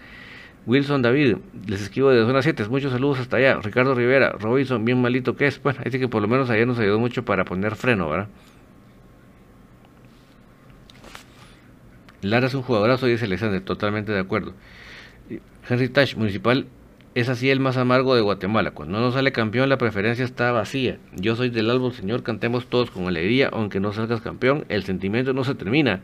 Wilson David, les escribo de zona 7, muchos saludos hasta allá. Ricardo Rivera, Robinson, bien malito que es. Bueno, dice que por lo menos ayer nos ayudó mucho para poner freno, ¿verdad? Lara es un jugadorazo, dice Alexander, totalmente de acuerdo. Henry Tash, Municipal es así el más amargo de Guatemala. Cuando no sale campeón, la preferencia está vacía. Yo soy del álbum, señor, cantemos todos con alegría, aunque no salgas campeón, el sentimiento no se termina.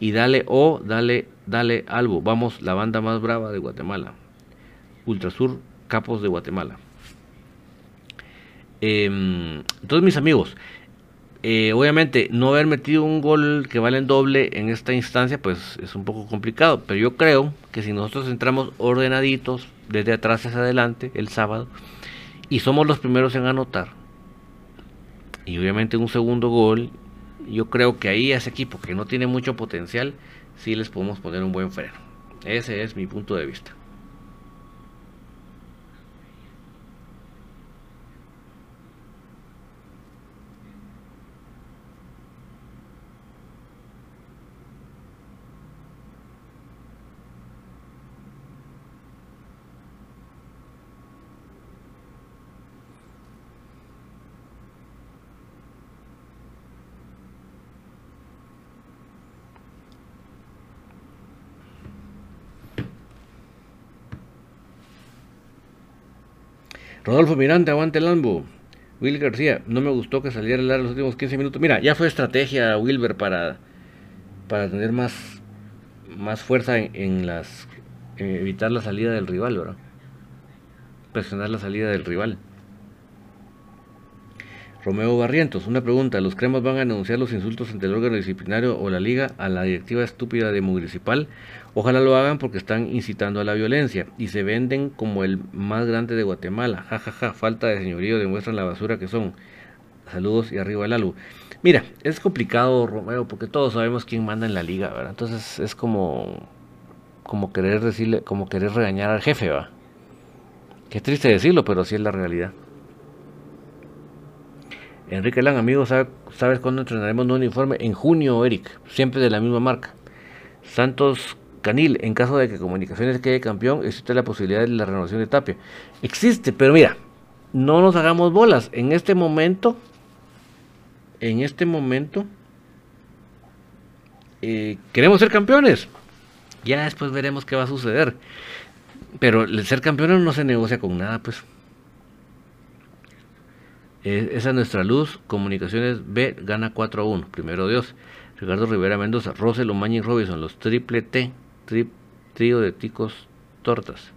Y dale, oh, dale, dale, Albo. Vamos, la banda más brava de Guatemala. Ultrasur, Capos de Guatemala. Eh, entonces, mis amigos, eh, obviamente no haber metido un gol que vale en doble en esta instancia, pues es un poco complicado. Pero yo creo que si nosotros entramos ordenaditos, desde atrás hacia adelante, el sábado, y somos los primeros en anotar, y obviamente un segundo gol, yo creo que ahí ese equipo que no tiene mucho potencial, sí les podemos poner un buen freno. Ese es mi punto de vista. Rodolfo Miranda, aguante el Lambo. Will García, no me gustó que saliera el los últimos 15 minutos. Mira, ya fue estrategia Wilber para, para tener más, más fuerza en, las evitar la salida del rival, ¿verdad? Presionar la salida del rival. Romeo Barrientos, una pregunta. ¿Los cremas van a anunciar los insultos ante el órgano disciplinario o la liga a la directiva estúpida de Municipal? Ojalá lo hagan porque están incitando a la violencia y se venden como el más grande de Guatemala. Ja, ja, ja, falta de señorío, demuestran la basura que son. Saludos y arriba el alu. Mira, es complicado, Romeo, porque todos sabemos quién manda en la liga, ¿verdad? Entonces es como, como querer decirle, como querer regañar al jefe, ¿va? Qué triste decirlo, pero así es la realidad. Enrique Lang, amigo, ¿sabes cuándo entrenaremos un uniforme? En junio, Eric, siempre de la misma marca. Santos Canil, en caso de que Comunicaciones quede campeón, existe la posibilidad de la renovación de Tapia. Existe, pero mira, no nos hagamos bolas. En este momento, en este momento, eh, queremos ser campeones. Ya después veremos qué va a suceder. Pero el ser campeón no se negocia con nada, pues. esa es nuestra luz. Comunicaciones B gana 4 a 1. Primero Dios. Ricardo Rivera Mendoza, Rosel Omaña y Robinson, los triple T trío de ticos tortas.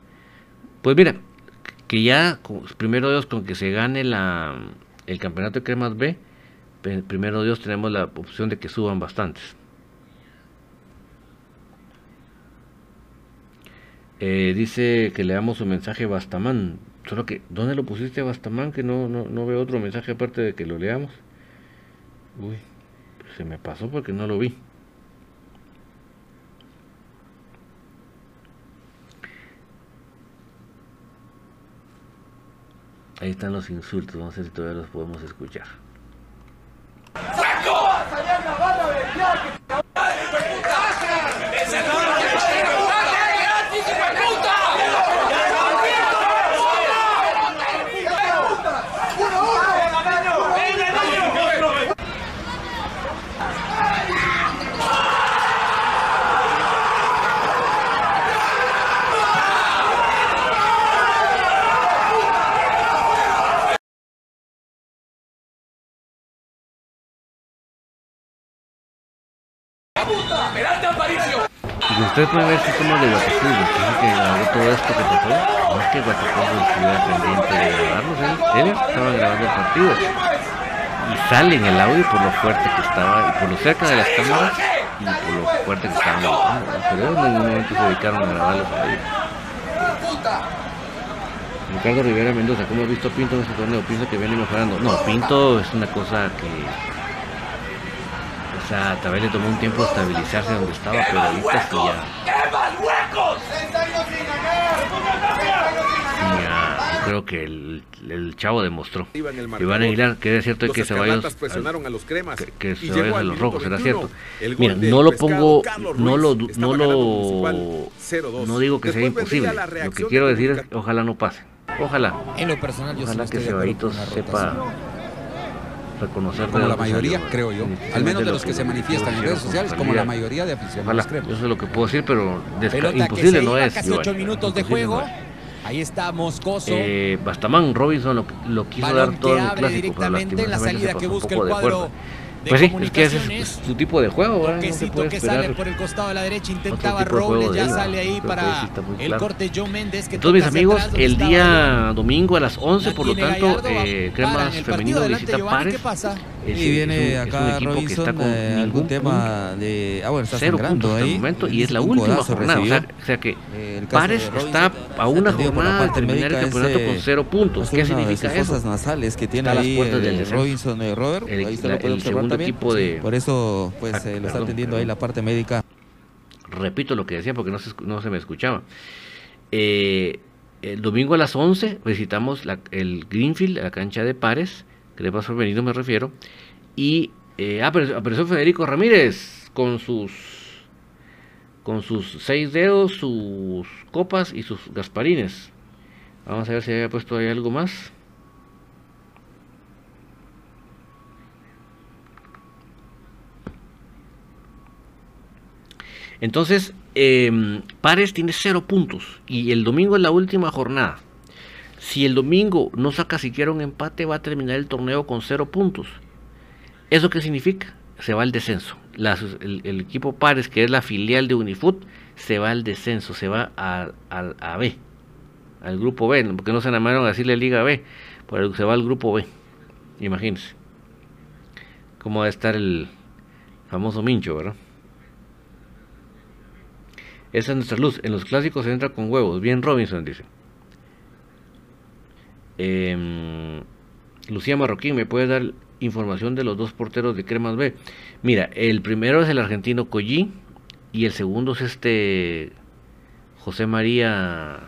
Pues mira, que ya, primero Dios, con que se gane la, el campeonato de cremas B, primero Dios tenemos la opción de que suban bastantes. Eh, dice que le damos un mensaje Bastamán. Solo que, ¿dónde lo pusiste Bastamán? Que no, no, no veo otro mensaje aparte de que lo leamos. Uy, se me pasó porque no lo vi. Ahí están los insultos, no sé si todavía los podemos escuchar. Ustedes pueden ver somos de Guatapú, que grabó todo esto que pasó. No es que Guatapú estuviera pendiente de grabarlos, él, él estaba grabando el partido. Y sale en el audio por lo fuerte que estaba, y por lo cerca de las cámaras, y por lo fuerte que estaba gritando. Pero en ningún momento se dedicaron a grabarlos ahí. Ricardo Rivera Mendoza, ¿cómo has visto Pinto en este torneo? Pienso que viene mejorando. No, Pinto es una cosa que sea, tal vez le tomó un tiempo estabilizarse donde estaba, pero ahorita sí ya. yo creo que el, el chavo demostró. Iván Aguilar, que es cierto que se vaya que, que se vayan a los rojos, era cierto. Mira, no lo pongo, no lo, no lo, no digo que sea imposible. Lo que quiero decir es que ojalá no pase. Ojalá. En lo personal, yo ojalá que Ceballitos sepa reconocer. Como la mayoría, creo yo. Al menos de los que, se manifiestan en redes sociales, como la mayoría de aficionados. Eso es lo que puedo decir, pero imposible no es. Casi ocho minutos de juego. Ahí está Moscoso. Eh, Bastamán Robinson lo, lo quiso dar todo en el clásico, en la salida que busca el cuadro pues sí, es que ese es su tipo de juego, ¿verdad? No que sale por el costado de la derecha, intentaba Robles, ya sale ahí para el corte John Méndez. Que Entonces, mis amigos, el día domingo a las 11, por lo tanto, eh, Cremas Femenino visita Pares. ¿Qué pasa? Y viene acá Robinson eh, algún tema de ah bueno está cero puntos ahí, hasta el momento y es la última jornada. O sea, o sea, que eh, Pares está a una jornada de terminar el campeonato con cero puntos. ¿qué significa eso? Cosas nasales que tiene ahí el Robinson eh, Robert. El, ahí está el segundo equipo de por eso pues ah, lo está atendiendo ahí la parte médica. Repito lo que decía porque no se, no se me escuchaba. El domingo a las 11 visitamos la, el Greenfield la cancha de Pares Crepas Femenino me refiero. Y eh, apareció Federico Ramírez con sus con sus seis dedos, sus copas y sus gasparines. Vamos a ver si había puesto ahí algo más. Entonces, eh, Pares tiene cero puntos y el domingo es la última jornada. Si el domingo no saca siquiera un empate, va a terminar el torneo con cero puntos. ¿Eso qué significa? Se va al descenso. el, equipo Pares, que es la filial de Unifoot, se va al descenso, se va a, a, B, al grupo B, porque no se enamoraron a decirle Liga B, pero se va al grupo B. Imagínense cómo va a estar el famoso Mincho, ¿verdad? Esa es nuestra luz. En los clásicos se entra con huevos. Bien Robinson, dice. Eh, Lucía Marroquín, ¿me puede dar información de los dos porteros de Cremas B? Mira, el primero es el argentino Collí y el segundo es este José María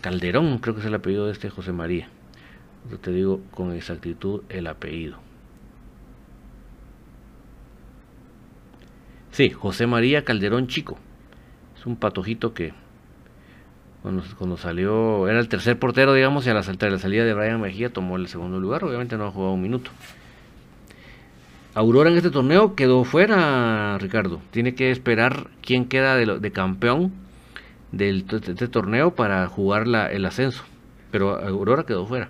Calderón, creo que es el apellido de este José María. Yo te digo con exactitud el apellido. Sí, José María Calderón Chico. Es un patojito que cuando, salió, era el tercer portero, digamos, y a la, la salida de Brian Mejía tomó el segundo lugar. Obviamente no ha jugado un minuto. Aurora en este torneo quedó fuera, Ricardo. Tiene que esperar quién queda de, campeón de este torneo para jugar la, el ascenso. Pero Aurora quedó fuera.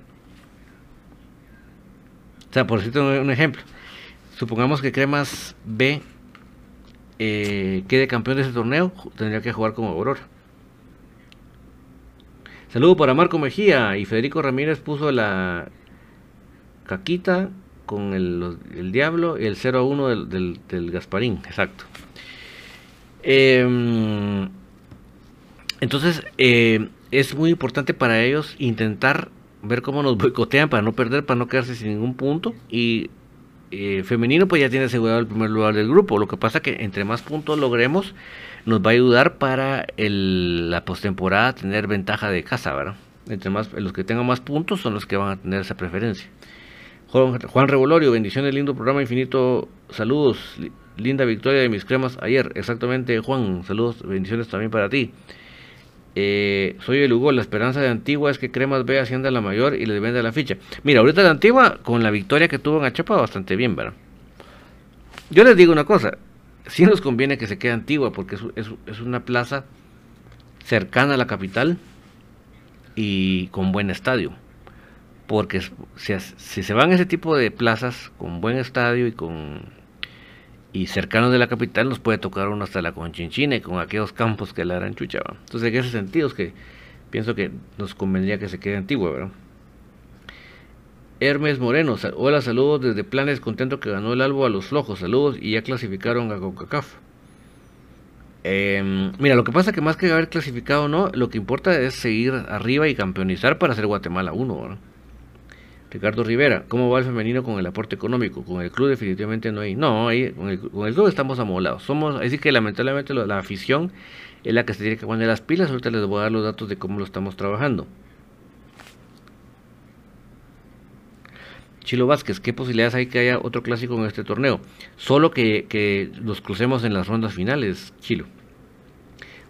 O sea, por decirte un ejemplo. Supongamos que Cremas B eh, quede campeón de ese torneo, tendría que jugar como Aurora. Saludo para Marco Mejía y Federico Ramírez puso la caquita con el, diablo y el 0 a 1 del, del, Gasparín, exacto. Em, entonces, eh, es muy importante para ellos intentar ver cómo nos boicotean para no perder, para no quedarse sin ningún punto. Y eh, femenino, pues ya tiene asegurado el primer lugar del grupo. Lo que pasa que entre más puntos logremos, nos va a ayudar para la postemporada tener ventaja de casa, ¿verdad? Entre más, los que tengan más puntos son los que van a tener esa preferencia. Juan, Juan Revolorio, bendiciones, lindo programa infinito, saludos, linda victoria de mis cremas ayer, exactamente Juan, saludos, bendiciones también para ti. Eh, soy el Hugo, la esperanza de Antigua es que Cremas ve Hacienda la mayor y les venda la ficha. Mira, ahorita la Antigua, con la victoria que tuvo en Achapa, bastante bien, ¿verdad? Yo les digo una cosa, sí nos conviene que se quede Antigua porque es, una plaza cercana a la capital y con buen estadio. Porque si, si, se van ese tipo de plazas con buen estadio y con y cercanos de la capital, nos puede tocar uno hasta la Conchinchina y con aquellos campos que la harán chuchaba. Entonces, en ese sentido es que pienso que nos convendría que se quede Antigua, ¿verdad? Hermes Moreno, hola, saludos desde Planes, contento que ganó el Albo a los flojos, saludos y ya clasificaron a CONCACAF. Em, mira, lo que pasa que más que haber clasificado no, lo que importa es seguir arriba y campeonizar para hacer Guatemala 1. Ricardo Rivera, ¿cómo va el femenino con el aporte económico? Con el club definitivamente no hay. No, ahí, con, el, club estamos amolados. Somos, así que lamentablemente la afición es la que se tiene que poner las pilas. Ahorita les voy a dar los datos de cómo lo estamos trabajando. Chilo Vázquez, ¿qué posibilidades hay que haya otro clásico en este torneo? Solo que, que los crucemos en las rondas finales, Chilo.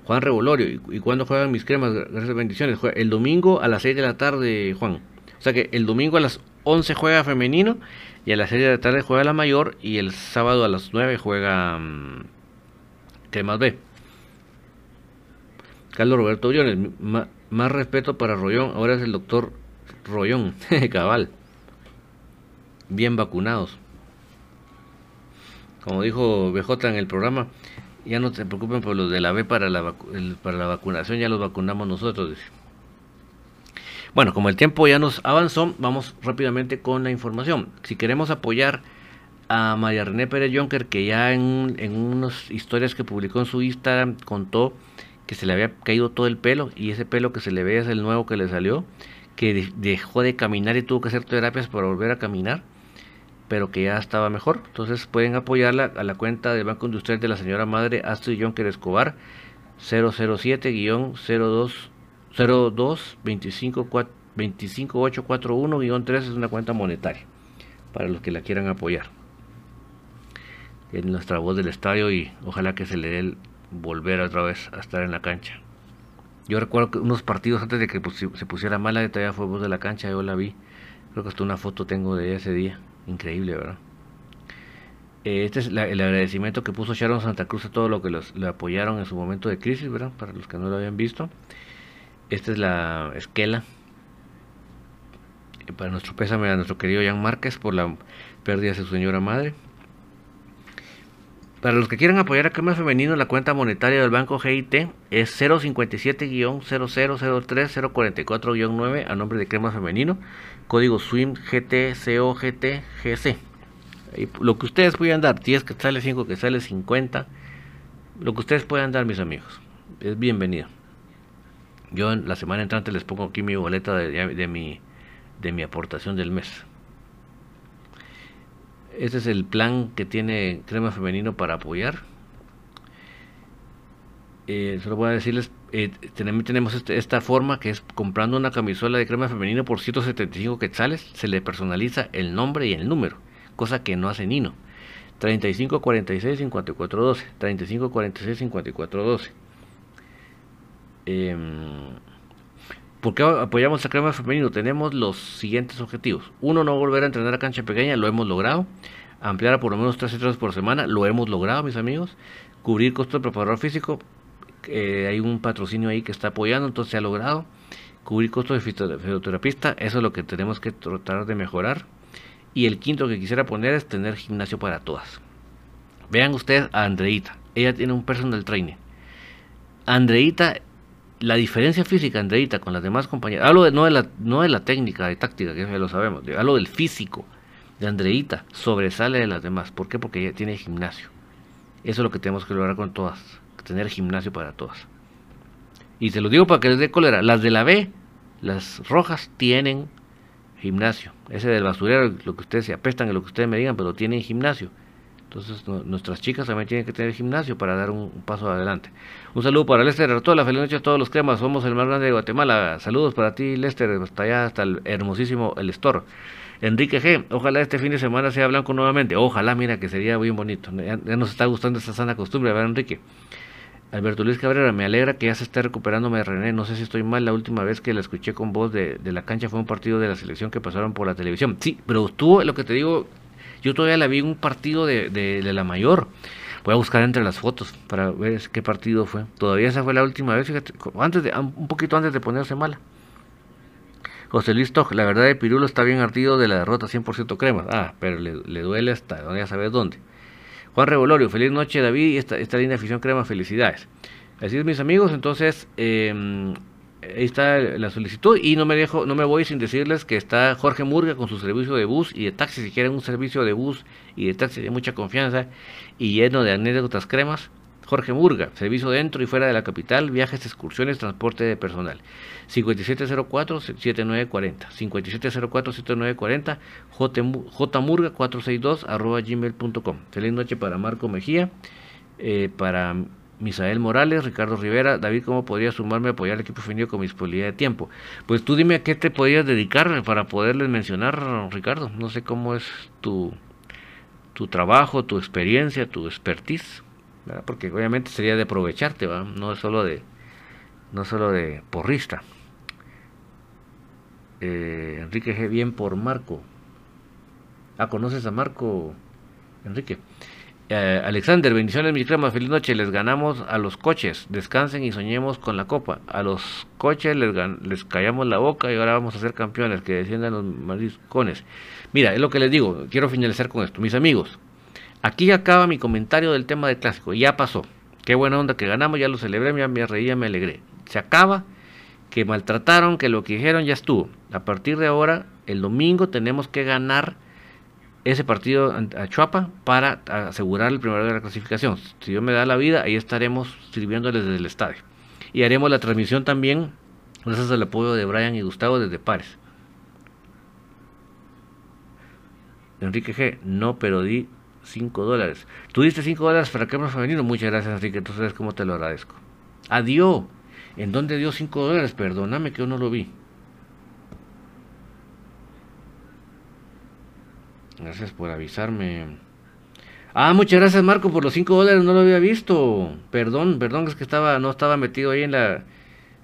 Juan Revolorio, ¿y, cuándo juegan mis cremas? Gracias, bendiciones. El domingo a las 6 de la tarde, Juan. O sea que el domingo a las 11 juega femenino y a las 6 de la tarde juega la mayor y el sábado a las 9 juega um, más B. Carlos Roberto Briones, más respeto para Rollón, ahora es el doctor Rollón, [LAUGHS] cabal. Bien vacunados. Como dijo BJ en el programa, ya no se preocupen por los de la B para la, para la vacunación, ya los vacunamos nosotros. Bueno, como el tiempo ya nos avanzó, vamos rápidamente con la información. Si queremos apoyar a María René Pérez Jonker, que ya en, en unas historias que publicó en su Instagram contó que se le había caído todo el pelo y ese pelo que se le ve es el nuevo que le salió, que dejó de caminar y tuvo que hacer terapias para volver a caminar, pero que ya estaba mejor. Entonces pueden apoyarla a la cuenta del Banco Industrial de la señora madre Astrid Jonker Escobar 007-02 02 25 25841-3 es una cuenta monetaria para los que la quieran apoyar. En nuestra voz del estadio y ojalá que se le dé el volver otra vez a estar en la cancha. Yo recuerdo que unos partidos antes de que se pusiera mala, todavía fue voz de la cancha, yo la vi. Creo que hasta una foto tengo de ese día. Increíble, ¿verdad? Eh, este es el agradecimiento que puso Sharon Santa Cruz a todo lo que los, le apoyaron en su momento de crisis, ¿verdad? Para los que no lo habían visto. Esta es la esquela. Para nuestro pésame a nuestro querido Jan Márquez por la pérdida de su señora madre. Para los que quieran apoyar a Crema Femenino, la cuenta monetaria del banco GIT es 057-0003-044-9 a nombre de Crema Femenino, código SWIM GTCOGTGC. Lo que ustedes puedan dar, 10 que sale 5 que sale 50, lo que ustedes puedan dar, mis amigos, es bienvenido. Yo en la semana entrante les pongo aquí mi boleta de, mi, de mi aportación del mes. Este es el plan que tiene Crema Femenino para apoyar. Eh, solo voy a decirles, eh, tenemos este, esta forma que es comprando una camisola de crema femenino por 175 quetzales, se le personaliza el nombre y el número, cosa que no hace Nino. 35 46 54 12, 35 46 54 12. Eh, ¿Por qué apoyamos a Crema Femenino? Tenemos los siguientes objetivos. Uno, no volver a entrenar a cancha pequeña, lo hemos logrado. Ampliar a por lo menos tres entrenamientos por semana, lo hemos logrado, mis amigos. Cubrir costos de preparador físico, eh, hay un patrocinio ahí que está apoyando, entonces se ha logrado. Cubrir costos de fisioterapista, eso es lo que tenemos que tratar de mejorar. Y el quinto que quisiera poner es tener gimnasio para todas. Vean ustedes a Andreita, ella tiene un personal trainer. Andreita la diferencia física, Andreita, con las demás compañeras, hablo de, no, de la, no de la técnica, de táctica, que ya lo sabemos, hablo del físico de Andreita, sobresale de las demás. ¿Por qué? Porque ella tiene gimnasio. Eso es lo que tenemos que lograr con todas, tener gimnasio para todas. Y se lo digo para que les dé cólera, las de la B, las rojas, tienen gimnasio. Ese del basurero, lo que ustedes se apestan, lo que ustedes me digan, pero tienen gimnasio. Entonces nuestras chicas también tienen que tener gimnasio para dar un, paso adelante. Un saludo para Lester la feliz noche a todos los cremas, somos el más grande de Guatemala. Saludos para ti Lester, hasta allá, hasta el hermosísimo El Store. Enrique G, ojalá este fin de semana sea blanco nuevamente. Ojalá, mira que sería muy bonito. Ya, nos está gustando esta sana costumbre, ver Enrique. Alberto Luis Cabrera, me alegra que ya se esté recuperando René. No sé si estoy mal, la última vez que la escuché con voz de, de la cancha fue un partido de la selección que pasaron por la televisión. Sí, pero estuvo, lo que te digo, yo todavía la vi en un partido de, de, la mayor. Voy a buscar entre las fotos para ver qué partido fue. Todavía esa fue la última vez, fíjate, antes de, un poquito antes de ponerse mala. José Luis la verdad de Pirulo está bien ardido de la derrota 100% crema. Ah, pero le, duele hasta ya sabes dónde. Juan Revolorio, feliz noche David y esta, esta linda afición crema, felicidades. Así es mis amigos, entonces eh, ahí está la solicitud y no me dejo, no me voy sin decirles que está Jorge Murga con su servicio de bus y de taxi, si quieren un servicio de bus y de taxi de mucha confianza y lleno de anécdotas cremas. Jorge Murga, servicio dentro y fuera de la capital, viajes, excursiones, transporte de personal. 5704-7940. 5704-7940. jmurga462 arroba gmail.com. Feliz noche para Marco Mejía, eh, para Misael Morales, Ricardo Rivera, David, ¿cómo podría sumarme a apoyar al equipo femenino con mi disponibilidad de tiempo? Pues tú dime a qué te podrías dedicar para poderles mencionar, Ricardo. No sé cómo es tu, tu trabajo, tu experiencia, tu expertise, porque obviamente sería de aprovecharte, no es solo de, no solo de porrista. Eh, Enrique G. Bien por Marco. Ah, ¿conoces a Marco Enrique? Eh, Alexander, bendiciones mi crema, feliz noche, les ganamos a los coches, descansen y soñemos con la copa, a los coches les, les callamos la boca y ahora vamos a ser campeones, que desciendan los mariscones. Mira, es lo que les digo, quiero finalizar con esto, mis amigos, aquí acaba mi comentario del tema del clásico, ya pasó, qué buena onda que ganamos, ya lo celebré, me, me reía, me alegré, se acaba, que maltrataron, que lo que dijeron ya estuvo, a partir de ahora, el domingo tenemos que ganar ese partido a Chuapa para asegurar el primero de la clasificación. Si Dios me da la vida, ahí estaremos sirviéndoles desde el estadio. Y haremos la transmisión también, gracias al apoyo de Brian y Gustavo desde Pares. Enrique G, no, pero di 5 dólares. Tú diste 5 dólares para hemos femenino. Muchas gracias, Enrique. Sabes cómo te lo agradezco. Adiós. ¿En dónde dio 5 dólares? Perdóname que yo no lo vi. Gracias por avisarme. Ah, muchas gracias Marco por los 5 dólares, no lo había visto. Perdón, perdón, es que estaba, no estaba metido ahí en la,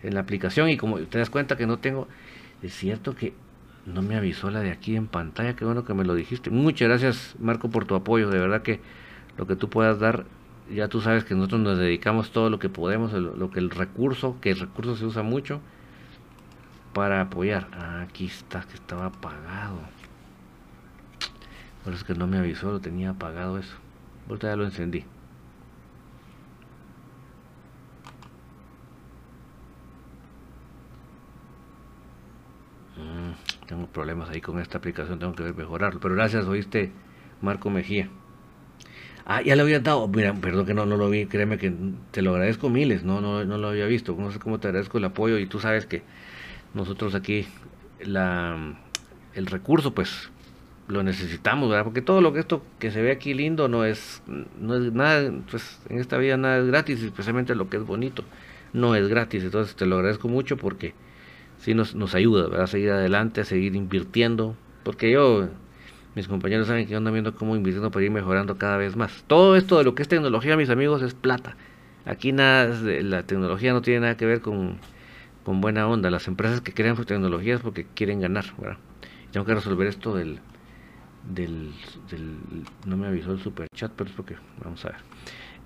en la aplicación y como te das cuenta que no tengo... Es cierto que no me avisó la de aquí en pantalla, qué bueno que me lo dijiste. Muchas gracias Marco por tu apoyo, de verdad que lo que tú puedas dar, ya tú sabes que nosotros nos dedicamos todo lo que podemos, lo, que el recurso, que el recurso se usa mucho para apoyar. Ah, aquí está, que estaba apagado. Por eso es que no me avisó, lo tenía apagado eso. Ahorita ya lo encendí. Mm, tengo problemas ahí con esta aplicación, tengo que mejorarlo. Pero gracias, oíste, Marco Mejía. Ah, ya le había dado, mira, perdón que no, no lo vi, créeme que te lo agradezco miles, no, no, no lo había visto. No sé cómo te agradezco el apoyo y tú sabes que nosotros aquí, la, el recurso, pues lo necesitamos, ¿verdad? Porque todo lo que esto que se ve aquí lindo no es, no es nada, pues en esta vida nada es gratis, especialmente lo que es bonito, no es gratis. Entonces te lo agradezco mucho porque sí nos, nos ayuda, ¿verdad? A seguir adelante, a seguir invirtiendo, porque yo, mis compañeros saben que yo ando viendo cómo invirtiendo para ir mejorando cada vez más. Todo esto de lo que es tecnología, mis amigos, es plata. Aquí nada, la tecnología no tiene nada que ver con, con buena onda. Las empresas que crean tecnologías porque quieren ganar, ¿verdad? tengo que resolver esto del, del, no me avisó el super chat, pero es porque vamos a ver.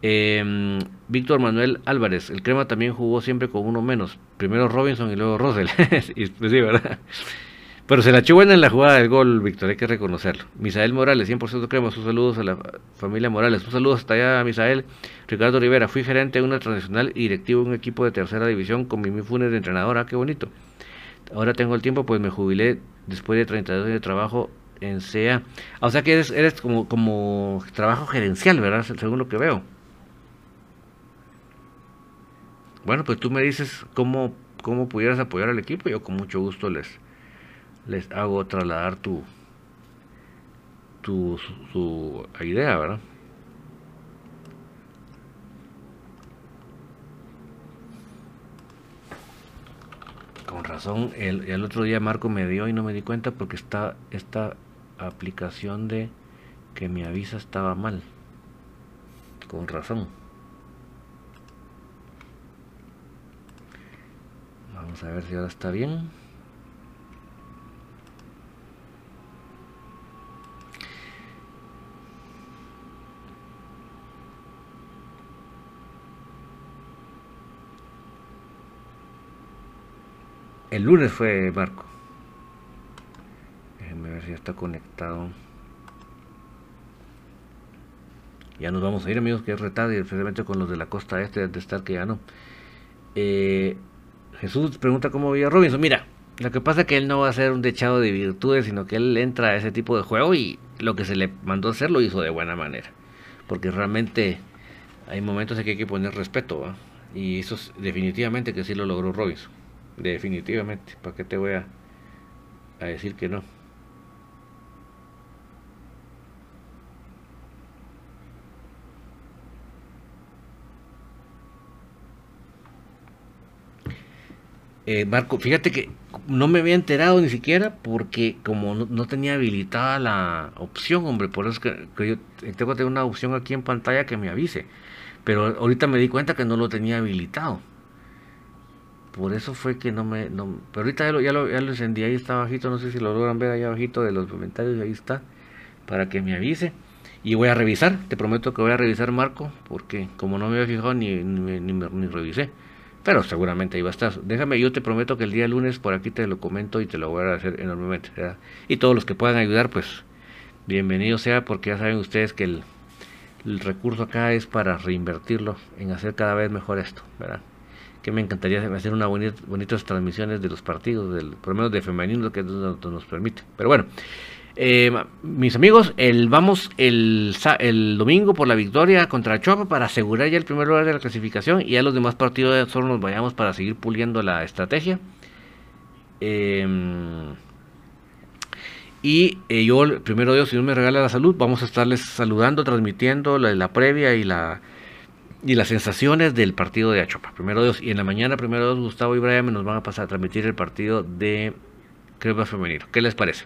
Em, Víctor Manuel Álvarez, el crema también jugó siempre con uno menos. Primero Robinson y luego Rosel. [LAUGHS] y, pues sí, ¿verdad? Pero se la echó buena en la jugada del gol, Víctor, hay que reconocerlo. Misael Morales, 100% crema, sus saludos a la familia Morales. Un saludo hasta allá, Misael. Ricardo Rivera, fui gerente de una tradicional y directivo de un equipo de tercera división con Mimi Funes de entrenadora, qué bonito. Ahora tengo el tiempo, pues me jubilé después de 32 años de trabajo en SEA. O sea que eres, eres como, como trabajo gerencial, ¿verdad? Según lo que veo. Bueno, pues tú me dices cómo, cómo pudieras apoyar al equipo. Yo con mucho gusto les, les hago trasladar tu, tu su, idea, ¿verdad? Con razón, el, el, otro día Marco me dio y no me di cuenta porque está, está aplicación de que mi avisa estaba mal. Con razón. Vamos a ver si ahora está bien. El lunes fue Marco a ver si ya está conectado. Ya nos vamos a ir, amigos, que es retarde, especialmente con los de la costa este de estar que ya no. Eh, Jesús pregunta cómo veía Robinson. Mira, lo que pasa es que él no va a ser un dechado de virtudes, sino que él entra a ese tipo de juego y lo que se le mandó a hacer lo hizo de buena manera. Porque realmente hay momentos en que hay que poner respeto, Y eso es definitivamente que sí lo logró Robinson. Definitivamente. ¿Para qué te voy a, a decir que no? Eh, Marco, fíjate que no me había enterado ni siquiera porque como no, tenía habilitada la opción, hombre, por eso es que, yo tengo que tener una opción aquí en pantalla que me avise. Pero ahorita me di cuenta que no lo tenía habilitado. Por eso fue que no me... pero ahorita ya lo, ya, lo, ya encendí, ahí está bajito, no sé si lo logran ver ahí abajito de los comentarios, ahí está. para que me avise. Y voy a revisar, te prometo que voy a revisar Marco, porque como no me había fijado ni, ni, ni, revisé. Pero seguramente ahí va a estar. Déjame, yo te prometo que el día lunes por aquí te lo comento y te lo voy a agradecer enormemente. Y todos los que puedan ayudar, pues bienvenido sea, porque ya saben ustedes que el recurso acá es para reinvertirlo en hacer cada vez mejor esto, ¿verdad? Que me encantaría hacer unas bonitas transmisiones de los partidos, por lo menos de femenino, que nos permite. Pero bueno, eh, mis amigos, el, vamos el, el, domingo por la victoria contra Chopa para asegurar ya el primer lugar de la clasificación y ya los demás partidos solo nos vayamos para seguir puliendo la estrategia. Em, y eh, yo, primero Dios, si Dios me regala la salud, vamos a estarles saludando, transmitiendo la, la previa y la y las sensaciones del partido de Achopa. Primero Dios, y en la mañana, primero Dios, Gustavo y Brian nos van a pasar a transmitir el partido de Crema Femenino. ¿Qué les parece?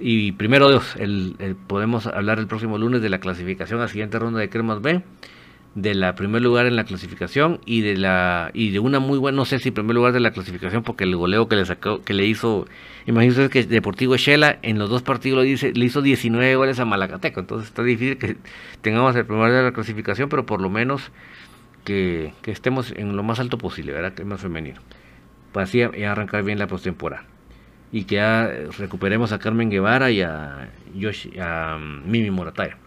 y primero Dios, el, podemos hablar el próximo lunes de la clasificación a siguiente ronda de Cremas B, de la primer lugar en la clasificación y de la y de una muy buena, no sé si primer lugar de la clasificación porque el goleo que le sacó, que le hizo, imagínense que Deportivo Shela en los dos partidos le, dice, le hizo 19 goles a Malacateco, entonces está difícil que tengamos el primer lugar de la clasificación, pero por lo menos que, estemos en lo más alto posible, ¿verdad? Que es más femenino. Para así arrancar bien la postemporada y que ya recuperemos a Carmen Guevara y a, Yoshi, a um, Mimi Morataya.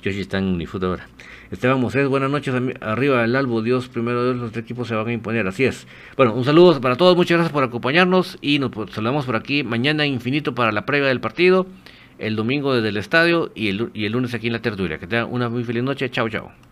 Yoshi está en Unifoot ahora. Esteban Mosés, buenas noches. Arriba del Albo, Dios, primero Dios, los equipos se van a imponer. Así es. Bueno, un saludo para todos. Muchas gracias por acompañarnos. Y nos saludamos por aquí mañana infinito para la previa del partido. El domingo desde el estadio y el, y el lunes aquí en la tertulia. Que tengan una muy feliz noche. Chao, chao.